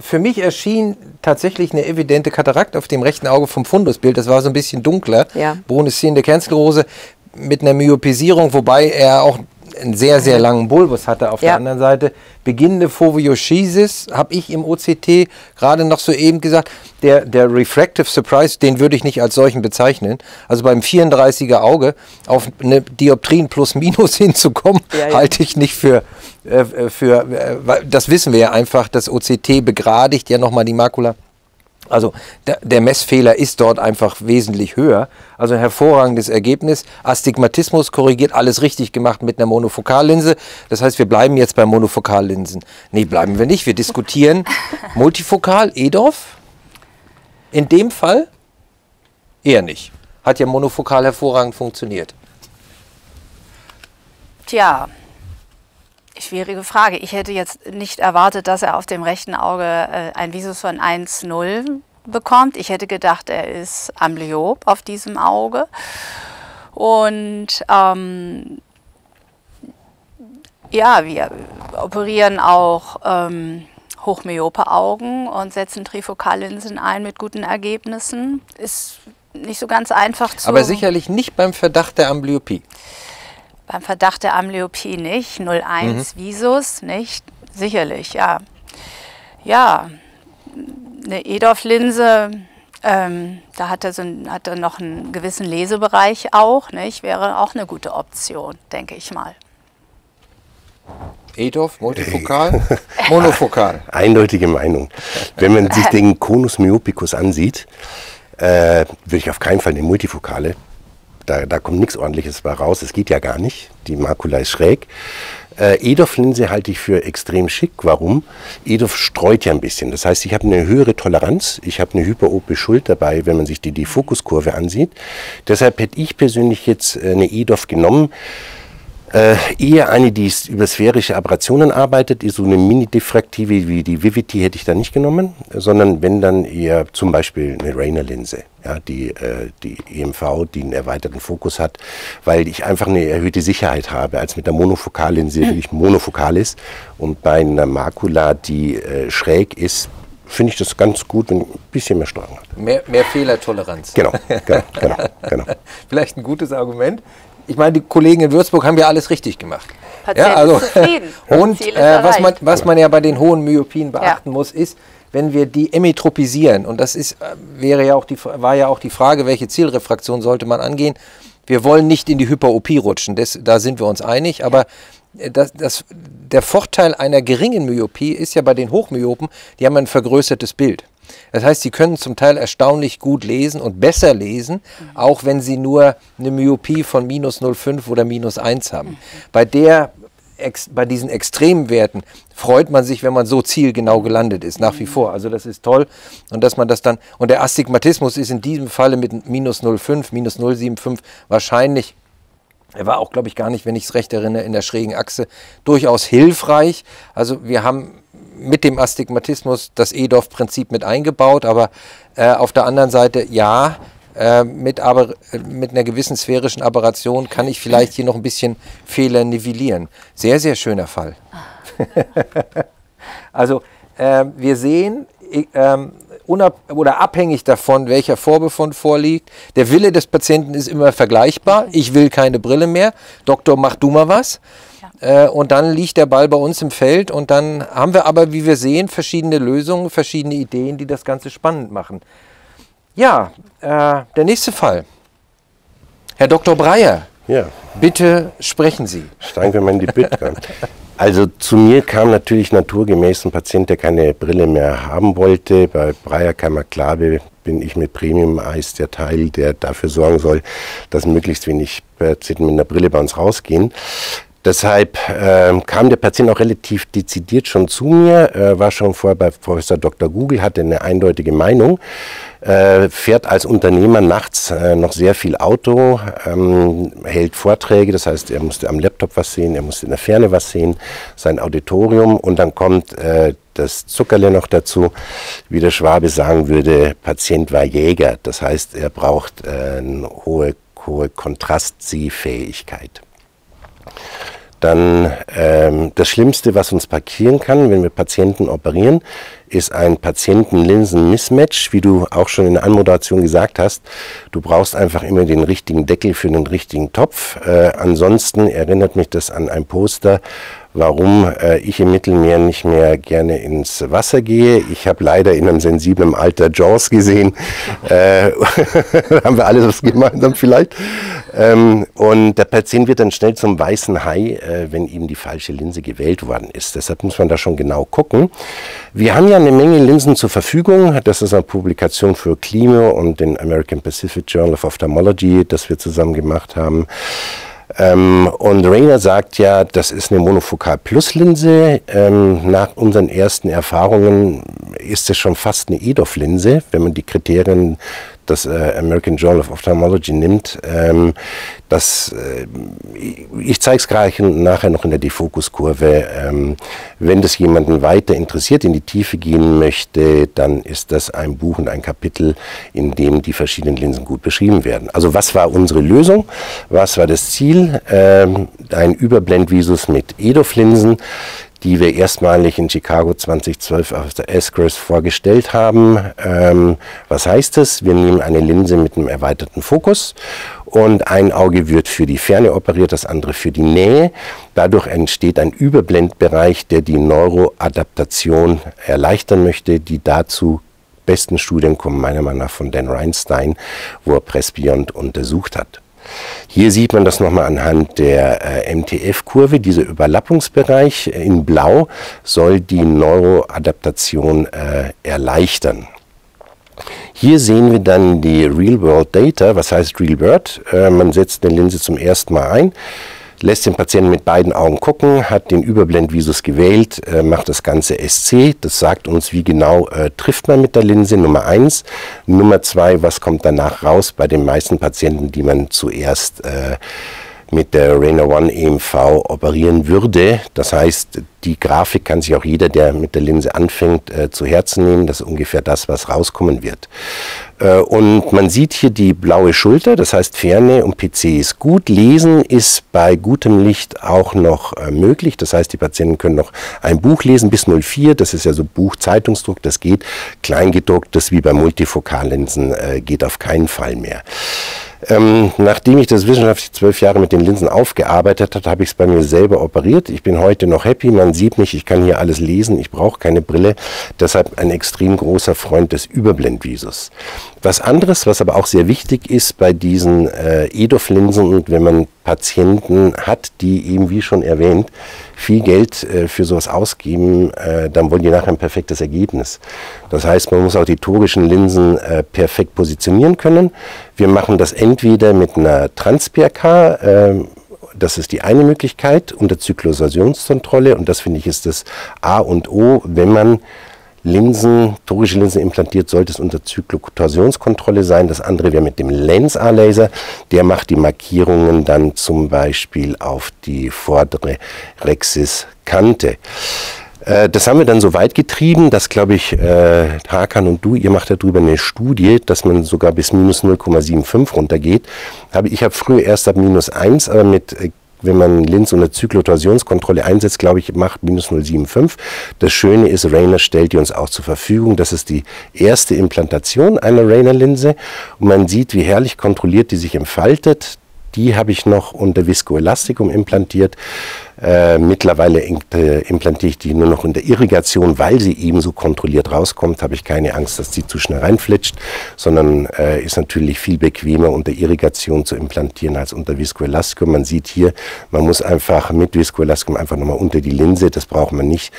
für mich erschien tatsächlich eine evidente Katarakt auf dem rechten Auge vom Fundusbild. Das war so ein bisschen dunkler. Ja. Broneszene Kernsklerose mit einer Myopisierung, wobei er auch einen sehr, sehr langen Bulbus hatte auf ja. der anderen Seite. Beginnende Foveoschisis habe ich im OCT gerade noch so eben gesagt. Der, der Refractive Surprise, den würde ich nicht als solchen bezeichnen. Also beim 34er Auge auf eine Dioptrien plus minus hinzukommen, ja, ja. halte ich nicht für, äh, für äh, das wissen wir ja einfach, das OCT begradigt ja nochmal die Makula. Also der, Messfehler ist dort einfach wesentlich höher. Also ein hervorragendes Ergebnis. Astigmatismus korrigiert, alles richtig gemacht mit einer Monofokallinse. Das heißt, wir bleiben jetzt bei Monofokallinsen. Nee, bleiben wir nicht. Wir diskutieren Multifokal, EDOF. In dem Fall eher nicht. Hat ja monofokal hervorragend funktioniert. Tja, Schwierige Frage. Ich hätte jetzt nicht erwartet, dass er auf dem rechten Auge äh, ein Visus von 1,0 bekommt. Ich hätte gedacht, er ist amblyop auf diesem Auge. Und ähm, ja, wir operieren auch ähm, hochmyope Augen und setzen Trifokallinsen ein mit guten Ergebnissen. Ist nicht so ganz einfach zu. Aber sicherlich nicht beim Verdacht der Amblyopie. Beim Verdacht der Ambliopie nicht. 01 mhm. Visus, nicht? Sicherlich, ja. Ja, eine EDOF-Linse, ähm, da hat er, so ein, hat er noch einen gewissen Lesebereich auch, nicht? Wäre auch eine gute Option, denke ich mal. EDOF, multifokal, monofokal. Eindeutige Meinung. Wenn man sich den Conus myopicus ansieht, äh, würde ich auf keinen Fall eine multifokale. Da, da kommt nichts ordentliches bei raus. Es geht ja gar nicht. Die Makula ist schräg. Äh, EDOF-Linse halte ich für extrem schick. Warum? EDOF streut ja ein bisschen. Das heißt, ich habe eine höhere Toleranz. Ich habe eine hyperope Schuld dabei, wenn man sich die, die Fokuskurve ansieht. Deshalb hätte ich persönlich jetzt äh, eine EDOF genommen. Äh, eher eine, die über sphärische Aberrationen arbeitet, so eine Mini-Diffraktive wie die Vivity hätte ich da nicht genommen, sondern wenn dann eher zum Beispiel eine Rayner-Linse, ja, die, äh, die EMV, die einen erweiterten Fokus hat, weil ich einfach eine erhöhte Sicherheit habe, als mit der Monofokallinse, die ich monofokal ist. Und bei einer Makula, die äh, schräg ist, finde ich das ganz gut, wenn ein bisschen mehr Steuerung hat. Mehr, mehr Fehlertoleranz. Genau, genau, genau, genau. Vielleicht ein gutes Argument ich meine, die Kollegen in Würzburg haben ja alles richtig gemacht. Patient ja, also, zufrieden. Und äh, was, man, was man ja bei den hohen Myopien beachten ja. muss, ist, wenn wir die emetropisieren, und das ist, äh, wäre ja auch die, war ja auch die Frage, welche Zielrefraktion sollte man angehen. Wir wollen nicht in die Hyperopie rutschen, das, da sind wir uns einig, aber äh, das, das, der Vorteil einer geringen Myopie ist ja bei den Hochmyopen, die haben ein vergrößertes Bild. Das heißt, sie können zum Teil erstaunlich gut lesen und besser lesen, mhm. auch wenn sie nur eine Myopie von minus 0,5 oder minus 1 haben. Mhm. Bei der bei diesen Extremwerten freut man sich, wenn man so zielgenau gelandet ist, nach wie vor. Also das ist toll. Und dass man das dann, und der Astigmatismus ist in diesem Falle mit minus 0,5, minus 0,75 wahrscheinlich, er war auch, glaube ich, gar nicht, wenn ich es recht erinnere, in der schrägen Achse, durchaus hilfreich. Also wir haben mit dem Astigmatismus das EDOF-Prinzip mit eingebaut, aber äh, auf der anderen Seite ja, äh, mit, aber, mit einer gewissen sphärischen Aberration kann ich vielleicht hier noch ein bisschen Fehler nivellieren. Sehr, sehr schöner Fall. also äh, wir sehen, ähm, oder abhängig davon, welcher Vorbefund vorliegt. Der Wille des Patienten ist immer vergleichbar. Ich will keine Brille mehr. Doktor, mach du mal was. Äh, und dann liegt der Ball bei uns im Feld und dann haben wir aber, wie wir sehen, verschiedene Lösungen, verschiedene Ideen, die das Ganze spannend machen. Ja, äh, der nächste Fall. Herr Dr. Breyer, ja. bitte sprechen Sie. Steigen wir mal in die Bitte. Also zu mir kam natürlich naturgemäß ein Patient, der keine Brille mehr haben wollte. Bei Breyer Kammerklabe bin ich mit Premium Eis der Teil, der dafür sorgen soll, dass möglichst wenig Patienten mit einer Brille bei uns rausgehen. Deshalb äh, kam der Patient auch relativ dezidiert schon zu mir, äh, war schon vorher bei Professor Dr. Google, hatte eine eindeutige Meinung, äh, fährt als Unternehmer nachts äh, noch sehr viel Auto, ähm, hält Vorträge, das heißt, er musste am Laptop was sehen, er musste in der Ferne was sehen, sein Auditorium und dann kommt äh, das Zuckerle noch dazu, wie der Schwabe sagen würde, Patient war Jäger, das heißt, er braucht äh, eine hohe, hohe Kontrastsehfähigkeit dann ähm, das Schlimmste, was uns parkieren kann, wenn wir Patienten operieren, ist ein Patienten-Linsen-Mismatch, wie du auch schon in der Anmoderation gesagt hast. Du brauchst einfach immer den richtigen Deckel für den richtigen Topf. Äh, ansonsten erinnert mich das an ein Poster warum äh, ich im Mittelmeer nicht mehr gerne ins Wasser gehe. Ich habe leider in einem sensiblen Alter Jaws gesehen. Äh, haben wir alles was gemeinsam vielleicht. Ähm, und der Patient wird dann schnell zum weißen Hai, äh, wenn ihm die falsche Linse gewählt worden ist. Deshalb muss man da schon genau gucken. Wir haben ja eine Menge Linsen zur Verfügung. Das ist eine Publikation für Klima und den American Pacific Journal of Ophthalmology, das wir zusammen gemacht haben. Ähm, und Rainer sagt ja, das ist eine Monofokal-Plus-Linse. Ähm, nach unseren ersten Erfahrungen ist es schon fast eine EDOF-Linse, wenn man die Kriterien das äh, American Journal of Ophthalmology nimmt. Ähm, das, äh, ich zeige es gerade nachher noch in der Defokuskurve. Ähm, wenn das jemanden weiter interessiert, in die Tiefe gehen möchte, dann ist das ein Buch und ein Kapitel, in dem die verschiedenen Linsen gut beschrieben werden. Also was war unsere Lösung? Was war das Ziel? Ähm, ein Überblendvisus mit EDOF-Linsen die wir erstmalig in Chicago 2012 auf der S-Growth vorgestellt haben. Ähm, was heißt das? Wir nehmen eine Linse mit einem erweiterten Fokus und ein Auge wird für die Ferne operiert, das andere für die Nähe. Dadurch entsteht ein Überblendbereich, der die Neuroadaptation erleichtern möchte, die dazu besten Studien kommen meiner Meinung nach von Dan Reinstein, wo er Presbyond untersucht hat. Hier sieht man das nochmal anhand der äh, MTF-Kurve. Dieser Überlappungsbereich in Blau soll die Neuroadaptation äh, erleichtern. Hier sehen wir dann die Real-World Data. Was heißt Real-World? Äh, man setzt eine Linse zum ersten Mal ein lässt den Patienten mit beiden Augen gucken, hat den Überblendvisus gewählt, äh, macht das Ganze SC. Das sagt uns, wie genau äh, trifft man mit der Linse, Nummer eins. Nummer zwei, was kommt danach raus bei den meisten Patienten, die man zuerst äh, mit der Rainer One EMV operieren würde. Das heißt, die Grafik kann sich auch jeder, der mit der Linse anfängt, äh, zu Herzen nehmen. Das ist ungefähr das, was rauskommen wird. Äh, und man sieht hier die blaue Schulter, das heißt Ferne und PC ist gut. Lesen ist bei gutem Licht auch noch äh, möglich. Das heißt, die Patienten können noch ein Buch lesen bis 04. Das ist ja so Buch-Zeitungsdruck, das geht. Kleingedruckt, das wie bei Multifokallinsen äh, geht auf keinen Fall mehr. Ähm, nachdem ich das wissenschaftlich zwölf Jahre mit den Linsen aufgearbeitet habe, habe ich es bei mir selber operiert. Ich bin heute noch happy. Man sieht mich, ich kann hier alles lesen. Ich brauche keine Brille. Deshalb ein extrem großer Freund des Überblendvisus. Was anderes, was aber auch sehr wichtig ist bei diesen äh, EDOF-Linsen und wenn man Patienten hat, die eben, wie schon erwähnt, viel Geld äh, für sowas ausgeben, äh, dann wollen die nachher ein perfektes Ergebnis. Das heißt, man muss auch die torischen Linsen äh, perfekt positionieren können. Wir machen das entweder mit einer Trans-PRK, ähm, das ist die eine Möglichkeit unter Zyklosationskontrolle und das finde ich ist das A und O, wenn man Linsen, torische Linsen implantiert, sollte es unter Zyklotorsionskontrolle sein. Das andere wäre mit dem Lens-A-Laser. Der macht die Markierungen dann zum Beispiel auf die vordere Rexis-Kante. Äh, das haben wir dann so weit getrieben, dass, glaube ich, äh, Hakan und du, ihr macht darüber eine Studie, dass man sogar bis minus 0,75 runtergeht. Ich habe früher erst ab minus 1, aber mit äh, wenn man Linz unter Zyklotorsionskontrolle einsetzt, glaube ich, macht minus 0,75. Das Schöne ist, Rainer stellt die uns auch zur Verfügung. Das ist die erste Implantation einer Rainer-Linse und man sieht, wie herrlich kontrolliert die sich entfaltet. Die habe ich noch unter Viscoelastikum implantiert. Äh, mittlerweile äh, implantiere ich die nur noch in der Irrigation, weil sie eben so kontrolliert rauskommt. Habe ich keine Angst, dass sie zu schnell reinflitscht, sondern äh, ist natürlich viel bequemer unter Irrigation zu implantieren als unter Viscoelastikum. Man sieht hier, man muss einfach mit Viscoelastikum einfach nochmal unter die Linse. Das braucht man nicht,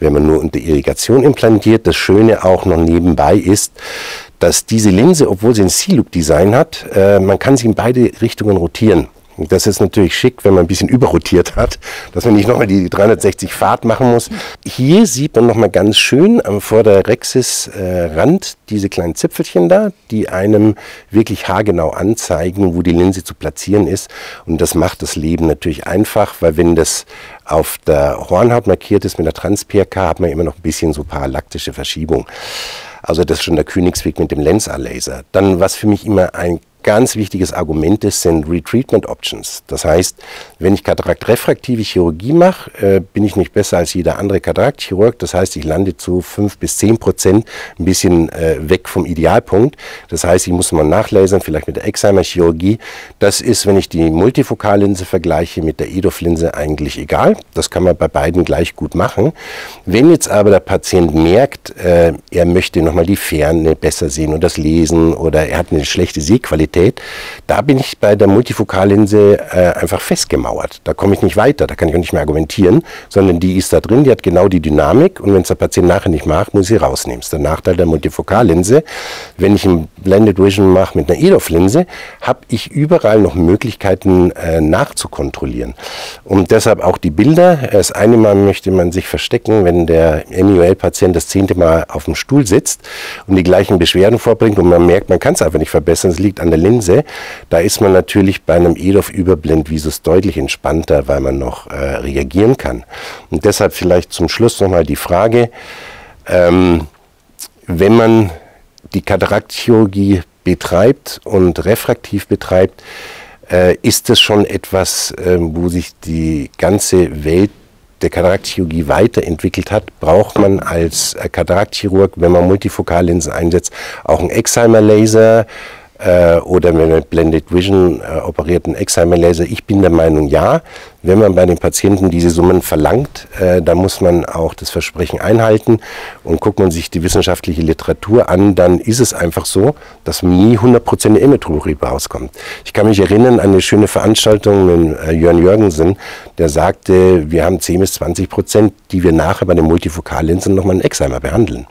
wenn man nur unter Irrigation implantiert. Das Schöne auch noch nebenbei ist, dass diese Linse, obwohl sie ein C-Loop-Design hat, äh, man kann sie in beide Richtungen rotieren. Das ist natürlich schick, wenn man ein bisschen überrotiert hat, dass man nicht nochmal die 360 Fahrt machen muss. Hier sieht man nochmal ganz schön am Vorderrexis-Rand äh, diese kleinen Zipfelchen da, die einem wirklich haargenau anzeigen, wo die Linse zu platzieren ist. Und das macht das Leben natürlich einfach, weil wenn das auf der Hornhaut markiert ist mit der Trans-PRK, hat man immer noch ein bisschen so parallaktische Verschiebung. Also das ist schon der Königsweg mit dem Lensa-Laser. Dann, was für mich immer ein ganz wichtiges Argument ist, sind Retreatment Options. Das heißt, wenn ich Katarakt-refraktive Chirurgie mache, äh, bin ich nicht besser als jeder andere Kataraktchirurg. Das heißt, ich lande zu fünf bis zehn Prozent ein bisschen äh, weg vom Idealpunkt. Das heißt, ich muss mal nachlasern, vielleicht mit der Exheimer-Chirurgie. Das ist, wenn ich die Multifokallinse vergleiche mit der EDOF-Linse, eigentlich egal. Das kann man bei beiden gleich gut machen. Wenn jetzt aber der Patient merkt, äh, er möchte nochmal die Ferne besser sehen und das Lesen oder er hat eine schlechte Sehqualität, Qualität, da bin ich bei der Multifokallinse äh, einfach festgemauert. Da komme ich nicht weiter, da kann ich auch nicht mehr argumentieren, sondern die ist da drin, die hat genau die Dynamik und wenn es der Patient nachher nicht macht, muss ich sie rausnehmen. Das ist der Nachteil der Multifokallinse. Wenn ich ein Blended Vision mache mit einer EDOF-Linse, habe ich überall noch Möglichkeiten äh, nachzukontrollieren. Und deshalb auch die Bilder. Das eine Mal möchte man sich verstecken, wenn der MUL-Patient das zehnte Mal auf dem Stuhl sitzt und die gleichen Beschwerden vorbringt und man merkt, man kann es einfach nicht verbessern. Es liegt an der Linse. Da ist man natürlich bei einem EDOF-Überblendvisus deutlich entspannter, weil man noch äh, reagieren kann. Und deshalb vielleicht zum Schluss nochmal die Frage, ähm, wenn man die Kataraktchirurgie betreibt und refraktiv betreibt, äh, ist das schon etwas, äh, wo sich die ganze Welt der Kataraktchirurgie weiterentwickelt hat, braucht man als äh, Kataraktchirurg, wenn man Multifokallinsen einsetzt, auch einen Exheimer-Laser, äh, oder mit einem Blended Vision äh, operierten Excimer-Laser. Ich bin der Meinung, ja, wenn man bei den Patienten diese Summen verlangt, äh, dann muss man auch das Versprechen einhalten. Und guckt man sich die wissenschaftliche Literatur an, dann ist es einfach so, dass nie 100% der Emetrologie rauskommt. Ich kann mich erinnern an eine schöne Veranstaltung mit äh, Jörn Jürgensen, der sagte, wir haben 10 bis 20 Prozent, die wir nachher bei den Multifokallinsen nochmal in Excimer behandeln.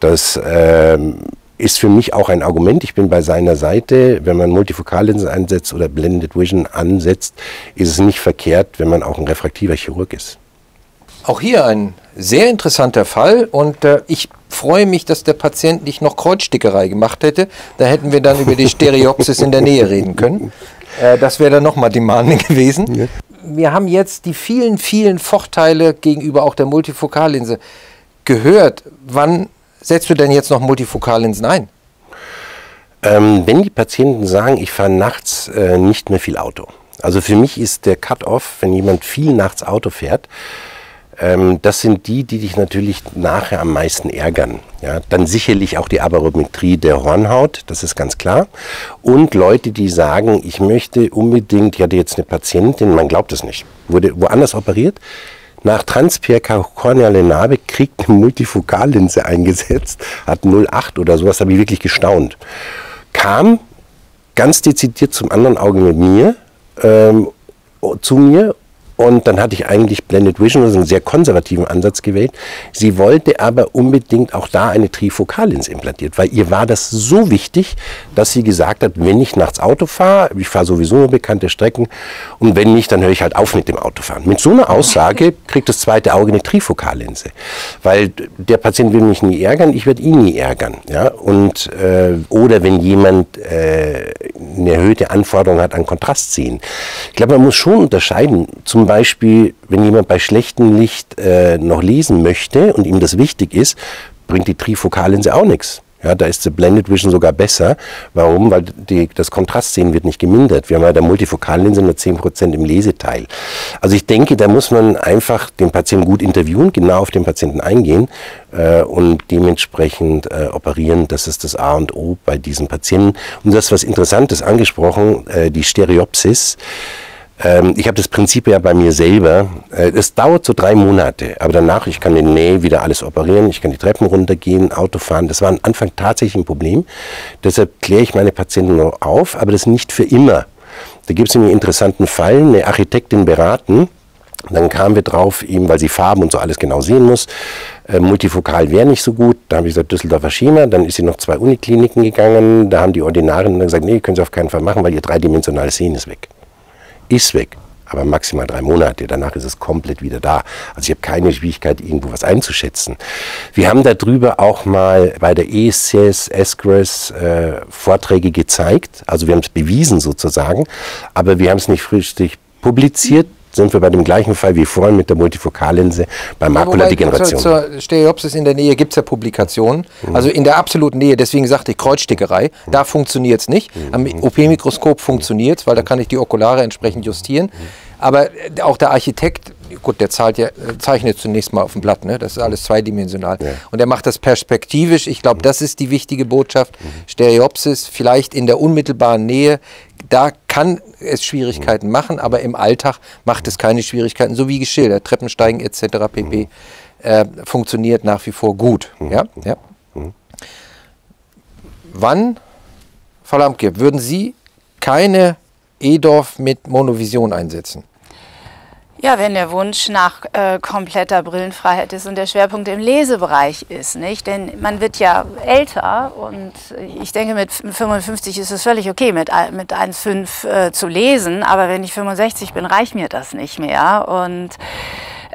Das ähm, ist für mich auch ein Argument. Ich bin bei seiner Seite. Wenn man Multifokallinsen einsetzt oder Blended Vision ansetzt, ist es nicht verkehrt, wenn man auch ein refraktiver Chirurg ist. Auch hier ein sehr interessanter Fall und äh, ich freue mich, dass der Patient nicht noch Kreuzstickerei gemacht hätte. Da hätten wir dann über die Stereopsis in der Nähe reden können. Äh, das wäre dann nochmal demanding gewesen. Ja. Wir haben jetzt die vielen, vielen Vorteile gegenüber auch der Multifokallinse gehört. Wann setzt du denn jetzt noch Multifokallinsen ein? Ähm, wenn die Patienten sagen, ich fahre nachts äh, nicht mehr viel Auto. Also für mich ist der Cut-off, wenn jemand viel nachts Auto fährt, ähm, das sind die, die dich natürlich nachher am meisten ärgern. Ja, dann sicherlich auch die Abarometrie der Hornhaut, das ist ganz klar. Und Leute, die sagen, ich möchte unbedingt, ich hatte jetzt eine Patientin, man glaubt es nicht, wurde woanders operiert, nach transpierkorneale Narbe kriegt eine Multifokallinse eingesetzt, hat 0,8 oder sowas, habe ich wirklich gestaunt. Kam ganz dezidiert zum anderen Auge mit mir, ähm, zu mir und dann hatte ich eigentlich Blended Vision, also einen sehr konservativen Ansatz gewählt. Sie wollte aber unbedingt auch da eine Trifokallinse implantiert, weil ihr war das so wichtig, dass sie gesagt hat, wenn ich nachts Auto fahre, ich fahre sowieso nur bekannte Strecken und wenn nicht, dann höre ich halt auf mit dem Autofahren. Mit so einer Aussage kriegt das zweite Auge eine Trifokallinse, weil der Patient will mich nie ärgern, ich werde ihn nie ärgern. Ja? Und, äh, oder wenn jemand äh, eine erhöhte Anforderung hat an Kontrastziehen. Ich glaube, man muss schon unterscheiden, zum Beispiel, wenn jemand bei schlechtem Licht äh, noch lesen möchte und ihm das wichtig ist, bringt die Trifokallinse auch nichts. Ja, da ist die Blended Vision sogar besser. Warum? Weil die, das Kontrastsehen wird nicht gemindert. Wir haben bei der Multifokallinse nur 10% im Leseteil. Also ich denke, da muss man einfach den Patienten gut interviewen, genau auf den Patienten eingehen äh, und dementsprechend äh, operieren. Das ist das A und O bei diesen Patienten. Und das was Interessantes angesprochen, äh, die Stereopsis. Ähm, ich habe das Prinzip ja bei mir selber. Äh, es dauert so drei Monate, aber danach, ich kann den Nähe wieder alles operieren, ich kann die Treppen runtergehen, Auto fahren. Das war am Anfang tatsächlich ein Problem. Deshalb kläre ich meine Patienten noch auf, aber das nicht für immer. Da gibt es einen interessanten Fall, eine Architektin beraten, dann kamen wir drauf, eben weil sie Farben und so alles genau sehen muss. Äh, multifokal wäre nicht so gut. Da habe ich gesagt, Düsseldorfer Schema. Dann ist sie noch zwei Unikliniken gegangen. Da haben die Ordinaren dann gesagt, nee, können Sie auf keinen Fall machen, weil Ihr dreidimensionales Sehen ist weg ist weg. Aber maximal drei Monate. Danach ist es komplett wieder da. Also ich habe keine Schwierigkeit, irgendwo was einzuschätzen. Wir haben darüber auch mal bei der ESCS, ESCRES äh, Vorträge gezeigt. Also wir haben es bewiesen sozusagen. Aber wir haben es nicht richtig publiziert sind wir bei dem gleichen Fall wie vorhin mit der Multifokallinse bei Makuladegeneration. Zur, zur Stereopsis in der Nähe gibt es ja Publikationen, mhm. also in der absoluten Nähe, deswegen sagte ich Kreuzstickerei, mhm. da funktioniert es nicht. Mhm. Am OP-Mikroskop funktioniert es, weil da kann ich die Okulare entsprechend justieren. Mhm. Aber äh, auch der Architekt, gut, der zahlt ja, äh, zeichnet zunächst mal auf dem Blatt, ne? das ist alles zweidimensional. Ja. Und er macht das perspektivisch. Ich glaube, das ist die wichtige Botschaft. Mhm. Stereopsis, vielleicht in der unmittelbaren Nähe, da kann es Schwierigkeiten mhm. machen, aber im Alltag macht es keine Schwierigkeiten, so wie geschildert, Treppensteigen etc. pp. Äh, funktioniert nach wie vor gut. Ja? Ja? Wann, Frau Lamke, würden Sie keine EDOF mit Monovision einsetzen? Ja, wenn der Wunsch nach äh, kompletter Brillenfreiheit ist und der Schwerpunkt im Lesebereich ist, nicht? Denn man wird ja älter und ich denke, mit 55 ist es völlig okay, mit, mit 1,5 äh, zu lesen, aber wenn ich 65 bin, reicht mir das nicht mehr. Und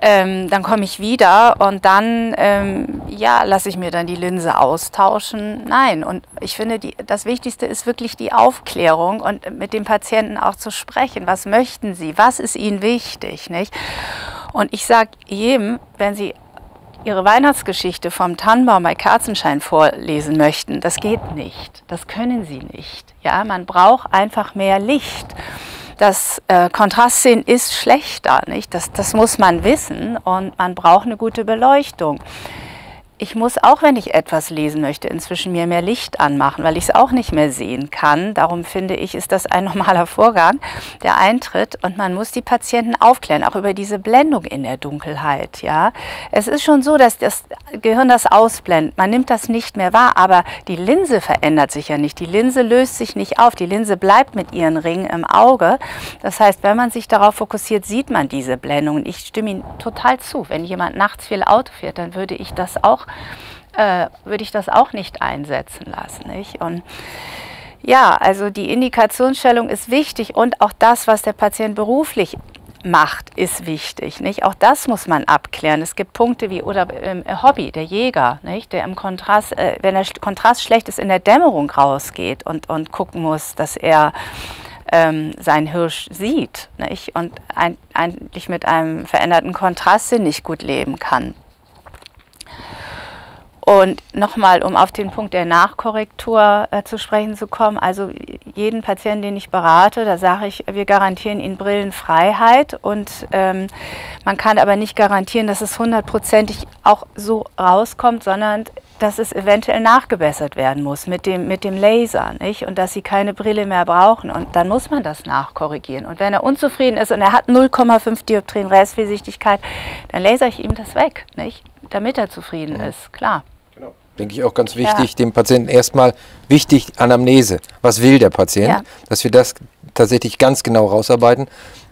ähm, dann komme ich wieder und dann, ähm, ja, lasse ich mir dann die Linse austauschen. Nein, und ich finde, die, das Wichtigste ist wirklich die Aufklärung und mit dem Patienten auch zu sprechen. Was möchten Sie? Was ist Ihnen wichtig? Nicht? Und ich sage jedem, wenn Sie Ihre Weihnachtsgeschichte vom Tannenbaum bei Kerzenschein vorlesen möchten, das geht nicht. Das können Sie nicht. Ja, man braucht einfach mehr Licht das äh, Kontrastsehen ist schlechter, nicht? Das, das muss man wissen und man braucht eine gute Beleuchtung. Ich muss auch, wenn ich etwas lesen möchte, inzwischen mir mehr Licht anmachen, weil ich es auch nicht mehr sehen kann. Darum finde ich, ist das ein normaler Vorgang, der eintritt und man muss die Patienten aufklären, auch über diese Blendung in der Dunkelheit. Ja, es ist schon so, dass das Gehirn das ausblendet. Man nimmt das nicht mehr wahr, aber die Linse verändert sich ja nicht. Die Linse löst sich nicht auf. Die Linse bleibt mit ihren Ringen im Auge. Das heißt, wenn man sich darauf fokussiert, sieht man diese Blendung. Und ich stimme Ihnen total zu. Wenn jemand nachts viel Auto fährt, dann würde ich das auch äh, würde ich das auch nicht einsetzen lassen. Nicht? Und ja, also die Indikationsstellung ist wichtig und auch das, was der Patient beruflich macht, ist wichtig. Nicht? Auch das muss man abklären. Es gibt Punkte wie oder ähm, Hobby, der Jäger, nicht? der im Kontrast, äh, wenn der Kontrast schlecht ist, in der Dämmerung rausgeht und, und gucken muss, dass er ähm, seinen Hirsch sieht nicht? und ein, eigentlich mit einem veränderten Kontrast nicht gut leben kann. Und nochmal, um auf den Punkt der Nachkorrektur äh, zu sprechen zu kommen, also jeden Patienten, den ich berate, da sage ich, wir garantieren ihnen Brillenfreiheit und ähm, man kann aber nicht garantieren, dass es hundertprozentig auch so rauskommt, sondern dass es eventuell nachgebessert werden muss mit dem, mit dem Laser, nicht? Und dass sie keine Brille mehr brauchen. Und dann muss man das nachkorrigieren. Und wenn er unzufrieden ist und er hat 0,5 Dioptrien Restfehlsichtigkeit, dann laser ich ihm das weg, nicht? Damit er zufrieden ist, klar denke ich auch ganz wichtig, ja. dem Patienten erstmal wichtig Anamnese. Was will der Patient? Ja. Dass wir das tatsächlich ganz genau rausarbeiten.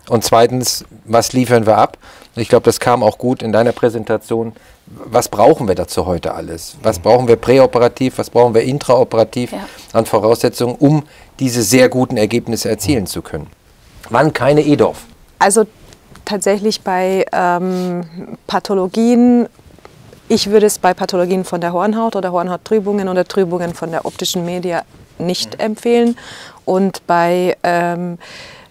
Und zweitens, was liefern wir ab? Ich glaube, das kam auch gut in deiner Präsentation. Was brauchen wir dazu heute alles? Was brauchen wir präoperativ? Was brauchen wir intraoperativ ja. an Voraussetzungen, um diese sehr guten Ergebnisse erzielen zu können? Wann keine EDOF? Also tatsächlich bei ähm, Pathologien ich würde es bei Pathologien von der Hornhaut oder Hornhauttrübungen oder Trübungen von der optischen Media nicht mhm. empfehlen. Und bei ähm,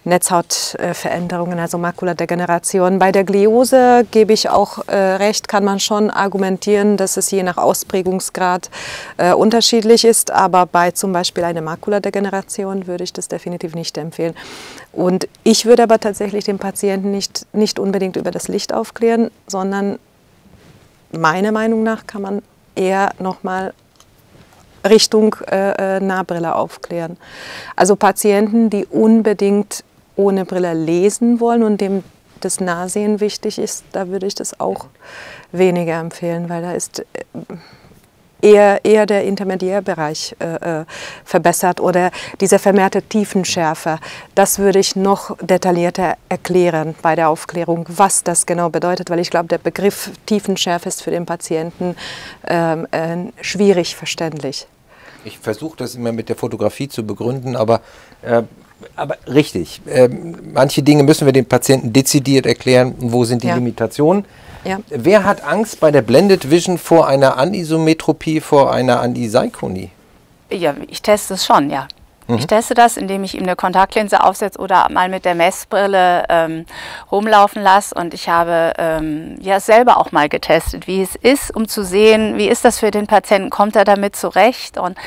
Netzhautveränderungen, also Makuladegeneration. Bei der Gliose gebe ich auch äh, recht, kann man schon argumentieren, dass es je nach Ausprägungsgrad äh, unterschiedlich ist, aber bei zum Beispiel einer Makuladegeneration würde ich das definitiv nicht empfehlen. Und ich würde aber tatsächlich den Patienten nicht, nicht unbedingt über das Licht aufklären, sondern meiner Meinung nach kann man eher nochmal Richtung äh, äh, Nahbrille aufklären. Also Patienten, die unbedingt ohne Brille lesen wollen und dem das Nahsehen wichtig ist, da würde ich das auch weniger empfehlen, weil da ist äh, eher, eher der Intermediärbereich äh, äh, verbessert oder diese vermehrte Tiefenschärfe. Das würde ich noch detaillierter erklären bei der Aufklärung, was das genau bedeutet, weil ich glaube, der Begriff Tiefenschärfe ist für den Patienten ähm, äh, schwierig verständlich. Ich versuche das immer mit der Fotografie zu begründen, aber, äh, aber richtig. Äh, manche Dinge müssen wir den Patienten dezidiert erklären. Wo sind die ja. Limitationen? Ja. Wer hat Angst bei der Blended Vision vor einer Anisometropie, vor einer Andisaikonie? Ja, ich teste es schon, ja. Mhm. Ich teste das, indem ich ihm eine Kontaktlinse aufsetze oder mal mit der Messbrille ähm, rumlaufen lasse. Und ich habe ähm, ja selber auch mal getestet, wie es ist, um zu sehen, wie ist das für den Patienten, kommt er damit zurecht. Und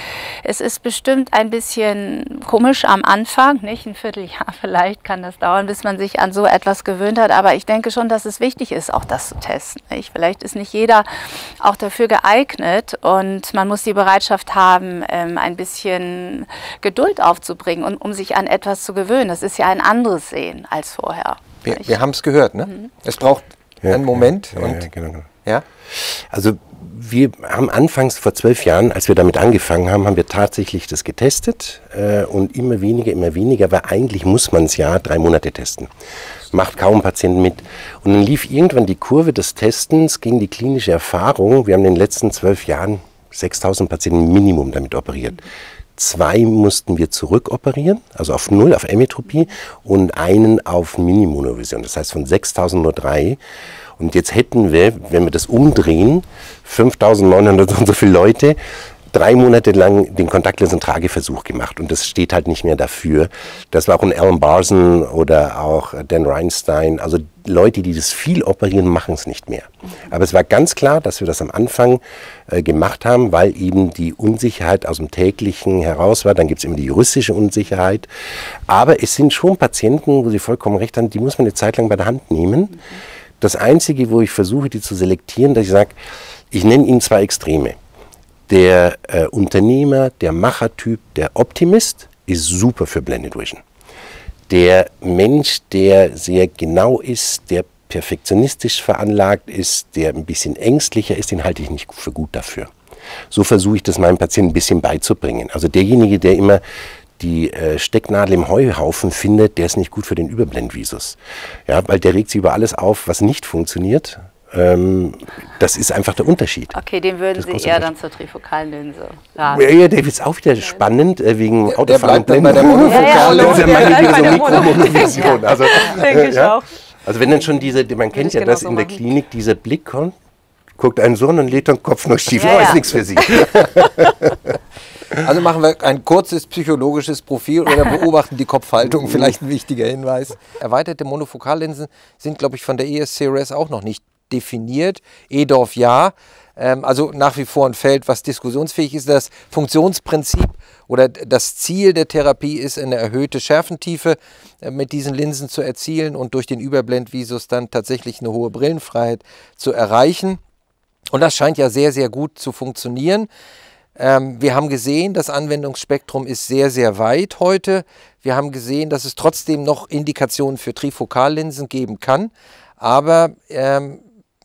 es ist bestimmt ein bisschen komisch am Anfang, nicht ein Vierteljahr vielleicht kann das dauern, bis man sich an so etwas gewöhnt hat. Aber ich denke schon, dass es wichtig ist, auch das zu testen. Nicht? Vielleicht ist nicht jeder auch dafür geeignet und man muss die Bereitschaft haben, ähm, ein bisschen Geduld Geduld aufzubringen und um sich an etwas zu gewöhnen. Das ist ja ein anderes Sehen als vorher. Wir, wir haben es gehört, ne? Mhm. Es braucht ja, einen Moment. Ja, und, ja, genau, genau. ja? Also wir haben anfangs vor zwölf Jahren, als wir damit angefangen haben, haben wir tatsächlich das getestet äh, und immer weniger, immer weniger, weil eigentlich muss man es ja drei Monate testen. Macht kaum Patienten mit. Und dann lief irgendwann die Kurve des Testens gegen die klinische Erfahrung. Wir haben in den letzten zwölf Jahren 6000 Patienten Minimum damit operiert. Zwei mussten wir zurückoperieren, also auf Null, auf Emetropie, und einen auf Minimonovision. Das heißt von 6000 nur drei. Und jetzt hätten wir, wenn wir das umdrehen, 5900 und so viele Leute, drei Monate lang den Kontaktlinsentrageversuch gemacht und das steht halt nicht mehr dafür. Das war auch ein Alan Barson oder auch Dan Reinstein. Also Leute, die das viel operieren, machen es nicht mehr. Aber es war ganz klar, dass wir das am Anfang äh, gemacht haben, weil eben die Unsicherheit aus dem täglichen heraus war. Dann gibt es immer die juristische Unsicherheit. Aber es sind schon Patienten, wo Sie vollkommen recht haben, die muss man eine Zeit lang bei der Hand nehmen. Das Einzige, wo ich versuche, die zu selektieren, dass ich sage, Ich nenne Ihnen zwei Extreme. Der äh, Unternehmer, der Machertyp, der Optimist ist super für Blended Vision. Der Mensch, der sehr genau ist, der perfektionistisch veranlagt ist, der ein bisschen ängstlicher ist, den halte ich nicht für gut dafür. So versuche ich das meinem Patienten ein bisschen beizubringen. Also derjenige, der immer die äh, Stecknadel im Heuhaufen findet, der ist nicht gut für den Überblendvisus. Ja, weil der regt sich über alles auf, was nicht funktioniert. Ähm, das ist einfach der Unterschied. Okay, den würden Das Sie eher dann zur trifokalen Linse Ja, ja, der ist auch wieder spannend äh, wegen Der Autofahren bleibt dann bei der. Monofokalen. Ist ja meine Ja, bei der Mikromonovision. Also, Denke ich ja. auch. also wenn dann schon diese, man kennt ja das genauso in der machen. Klinik, dieser Blick kommt, guckt einen so und lädt den Kopf noch schief. Ja, oh, ja. ist nichts für Sie. Also machen wir ein kurzes psychologisches Profil oder beobachten die Kopfhaltung, vielleicht ein wichtiger Hinweis. Erweiterte Monofokallinsen sind, glaube ich, von der ESCRS auch noch nicht definiert. EDORF ja. Ähm, also nach wie vor ein Feld, was diskussionsfähig ist. Das Funktionsprinzip oder das Ziel der Therapie ist, eine erhöhte Schärfentiefe äh, mit diesen Linsen zu erzielen und durch den Überblendvisus dann tatsächlich eine hohe Brillenfreiheit zu erreichen. Und das scheint ja sehr, sehr gut zu funktionieren. Ähm, wir haben gesehen, das Anwendungsspektrum ist sehr, sehr weit heute. Wir haben gesehen, dass es trotzdem noch Indikationen für Trifokallinsen geben kann. Aber ähm,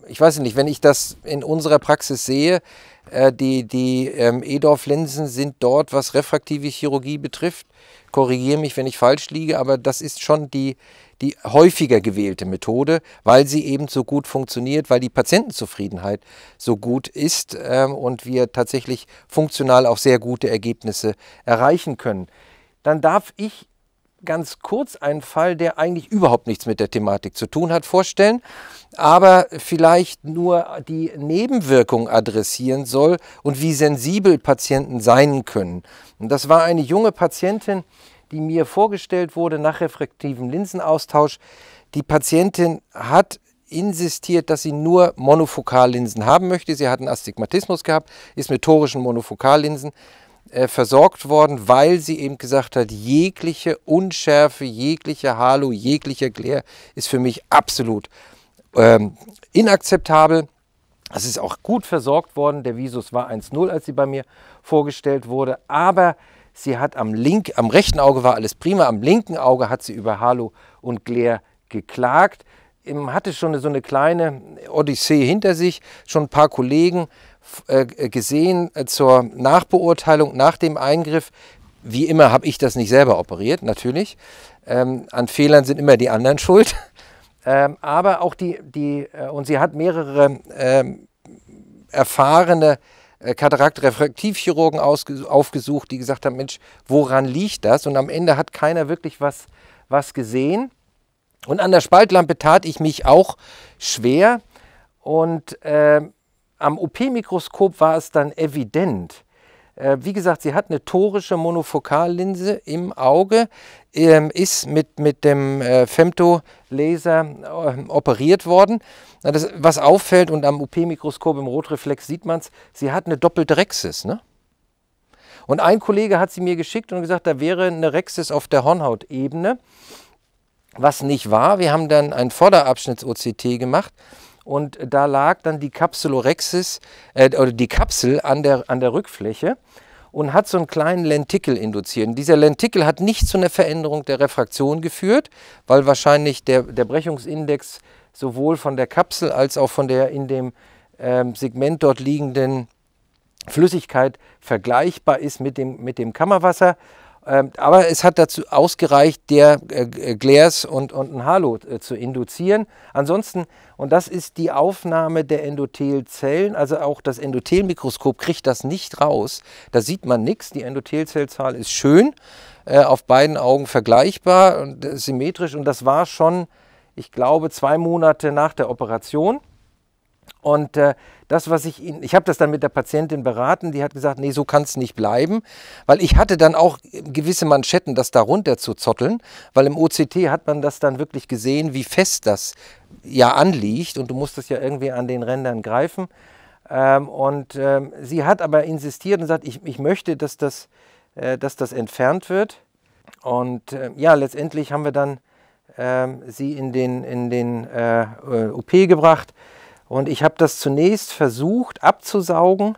ich weiß nicht, wenn ich das in unserer Praxis sehe, äh, die, die ähm, EDORF-Linsen sind dort, was refraktive Chirurgie betrifft, korrigiere mich, wenn ich falsch liege, aber das ist schon die, die häufiger gewählte Methode, weil sie eben so gut funktioniert, weil die Patientenzufriedenheit so gut ist ähm, und wir tatsächlich funktional auch sehr gute Ergebnisse erreichen können. Dann darf ich ganz kurz einen Fall, der eigentlich überhaupt nichts mit der Thematik zu tun hat, vorstellen, aber vielleicht nur die Nebenwirkung adressieren soll und wie sensibel Patienten sein können. Und das war eine junge Patientin, die mir vorgestellt wurde nach refraktivem Linsenaustausch. Die Patientin hat insistiert, dass sie nur Monofokallinsen haben möchte. Sie hat einen Astigmatismus gehabt, ist mit torischen Monofokallinsen äh, versorgt worden, weil sie eben gesagt hat, jegliche Unschärfe, jegliche Halo, jeglicher Glare ist für mich absolut ähm, inakzeptabel. Es ist auch gut versorgt worden. Der Visus war 1,0, als sie bei mir vorgestellt wurde. Aber sie hat am, link, am rechten Auge war alles prima, am linken Auge hat sie über Halo und Glare geklagt. Hatte schon so eine kleine Odyssee hinter sich, schon ein paar Kollegen gesehen äh, zur Nachbeurteilung nach dem Eingriff. Wie immer habe ich das nicht selber operiert, natürlich. Ähm, an Fehlern sind immer die anderen schuld. Ähm, aber auch die, die äh, und sie hat mehrere ähm, erfahrene äh, Katarakt-Refraktivchirurgen aufgesucht, die gesagt haben, Mensch, woran liegt das? Und am Ende hat keiner wirklich was, was gesehen. Und an der Spaltlampe tat ich mich auch schwer. Und ähm, am OP-Mikroskop war es dann evident. Äh, wie gesagt, sie hat eine torische Monofokallinse im Auge, ähm, ist mit, mit dem äh, Femtolaser äh, operiert worden. Das, was auffällt, und am OP-Mikroskop im Rotreflex sieht man es, sie hat eine doppelte Rexis. Ne? Und ein Kollege hat sie mir geschickt und gesagt, da wäre eine Rexis auf der Hornhautebene was nicht war. Wir haben dann ein Vorderabschnitts-OCT gemacht und da lag dann die Capsulorhexis äh, oder die Kapsel an der, an der Rückfläche und hat so einen kleinen Lentikel induziert. Dieser Lentikel hat nicht zu einer Veränderung der Refraktion geführt, weil wahrscheinlich der, der Brechungsindex sowohl von der Kapsel als auch von der in dem ähm, Segment dort liegenden Flüssigkeit vergleichbar ist mit dem, mit dem Kammerwasser. Ähm, aber es hat dazu ausgereicht, der äh, äh, Glares und, und ein Halo äh, zu induzieren. Ansonsten, und das ist die Aufnahme der Endothelzellen, also auch das Endothelmikroskop kriegt das nicht raus. Da sieht man nichts. Die Endothelzellzahl ist schön, äh, auf beiden Augen vergleichbar und symmetrisch. Und das war schon, ich glaube, zwei Monate nach der Operation. Und äh, das, was ich Ihnen, ich habe das dann mit der Patientin beraten, die hat gesagt, nee, so kann es nicht bleiben, weil ich hatte dann auch gewisse Manschetten, das da runter zu zotteln, weil im OCT hat man das dann wirklich gesehen, wie fest das ja anliegt und du musst es ja irgendwie an den Rändern greifen. Ähm, und ähm, sie hat aber insistiert und gesagt, ich, ich möchte, dass das, äh, dass das entfernt wird. Und äh, ja, letztendlich haben wir dann ähm, sie in den, in den äh, äh, OP gebracht. Und ich habe das zunächst versucht abzusaugen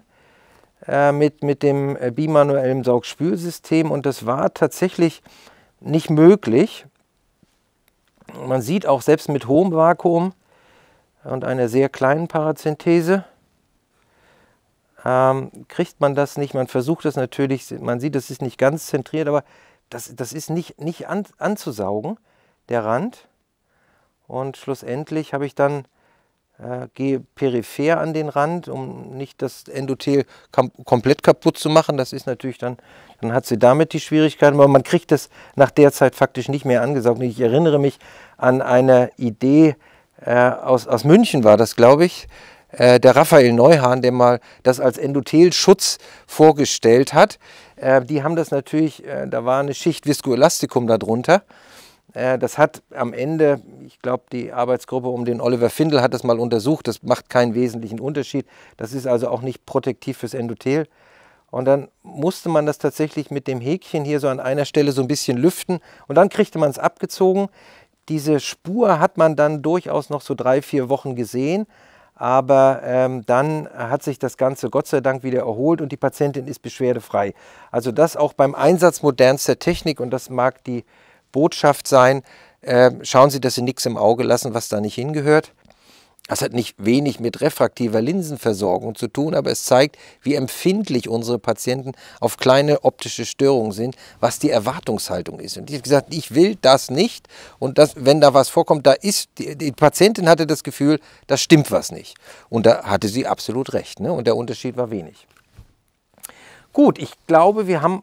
äh, mit, mit dem äh, bimanuellen Saugspülsystem und das war tatsächlich nicht möglich. Man sieht auch selbst mit hohem Vakuum und einer sehr kleinen Parazenthese ähm, kriegt man das nicht. Man versucht das natürlich, man sieht, das ist nicht ganz zentriert, aber das, das ist nicht, nicht an, anzusaugen, der Rand. Und schlussendlich habe ich dann äh, gehe peripher an den Rand, um nicht das Endothel komplett kaputt zu machen. Das ist natürlich dann, dann hat sie damit die Schwierigkeiten, aber man kriegt das nach der Zeit faktisch nicht mehr angesaugt. Ich erinnere mich an eine Idee äh, aus, aus München, war das, glaube ich, äh, der Raphael Neuhahn, der mal das als Endothelschutz vorgestellt hat. Äh, die haben das natürlich, äh, da war eine Schicht Viscoelastikum darunter. Äh, das hat am Ende, ich glaube, die Arbeitsgruppe um den Oliver Findel hat das mal untersucht. Das macht keinen wesentlichen Unterschied. Das ist also auch nicht protektiv fürs Endothel. Und dann musste man das tatsächlich mit dem Häkchen hier so an einer Stelle so ein bisschen lüften. Und dann kriegte man es abgezogen. Diese Spur hat man dann durchaus noch so drei, vier Wochen gesehen. Aber ähm, dann hat sich das Ganze Gott sei Dank wieder erholt und die Patientin ist beschwerdefrei. Also das auch beim Einsatz modernster Technik und das mag die Botschaft sein, äh, schauen Sie, dass Sie nichts im Auge lassen, was da nicht hingehört. Das hat nicht wenig mit refraktiver Linsenversorgung zu tun, aber es zeigt, wie empfindlich unsere Patienten auf kleine optische Störungen sind, was die Erwartungshaltung ist. Und ich habe gesagt, ich will das nicht. Und das, wenn da was vorkommt, da ist, die, die, Patientin hatte das Gefühl, da stimmt was nicht. Und da hatte sie absolut recht. Ne? Und der Unterschied war wenig. Gut, ich glaube, wir haben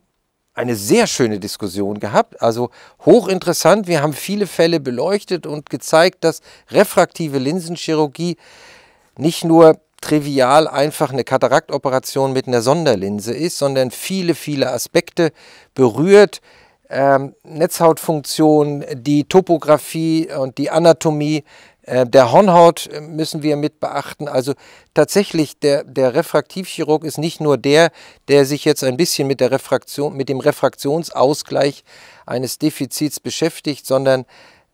eine sehr schöne Diskussion gehabt, also hochinteressant. Wir haben viele Fälle beleuchtet und gezeigt, dass refraktive Linsenchirurgie nicht nur trivial einfach eine Kataraktoperation mit einer Sonderlinse ist, sondern viele, viele Aspekte berührt. Ähm, Netzhautfunktion, die Topographie und die Anatomie der Hornhaut äh, müssen wir mit beachten. Also tatsächlich, der, der Refraktivchirurg ist nicht nur der, der sich jetzt ein bisschen mit, der Refraktion, mit dem Refraktionsausgleich eines Defizits beschäftigt, sondern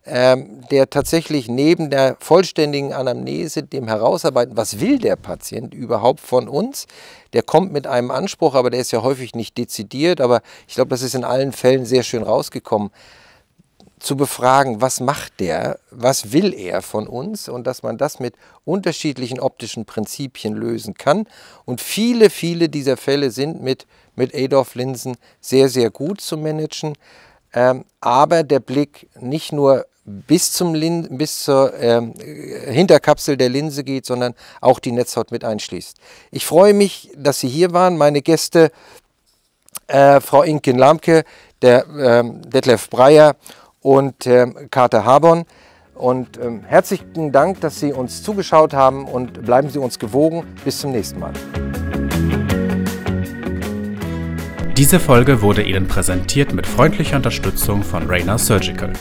ähm, der tatsächlich neben der vollständigen Anamnese, dem Herausarbeiten, was will der Patient überhaupt von uns, der kommt mit einem Anspruch, aber der ist ja häufig nicht dezidiert, aber ich glaube, das ist in allen Fällen sehr schön rausgekommen zu befragen, was macht der, was will er von uns und dass man das mit unterschiedlichen optischen Prinzipien lösen kann. Und viele, viele dieser Fälle sind mit, mit Adolf-Linsen sehr, sehr gut zu managen. Ähm, aber der Blick nicht nur bis, zum Lin bis zur ähm, Hinterkapsel der Linse geht, sondern auch die Netzhaut mit einschließt. Ich freue mich, dass Sie hier waren. Meine Gäste, äh, Frau Inken Lamke, der ähm, Detlef Breyer und äh, Kater Habon. Und ähm, herzlichen Dank, dass Sie uns zugeschaut haben und bleiben Sie uns gewogen. Bis zum nächsten Mal. Diese Folge wurde Ihnen präsentiert mit freundlicher Unterstützung von Rainer Surgical.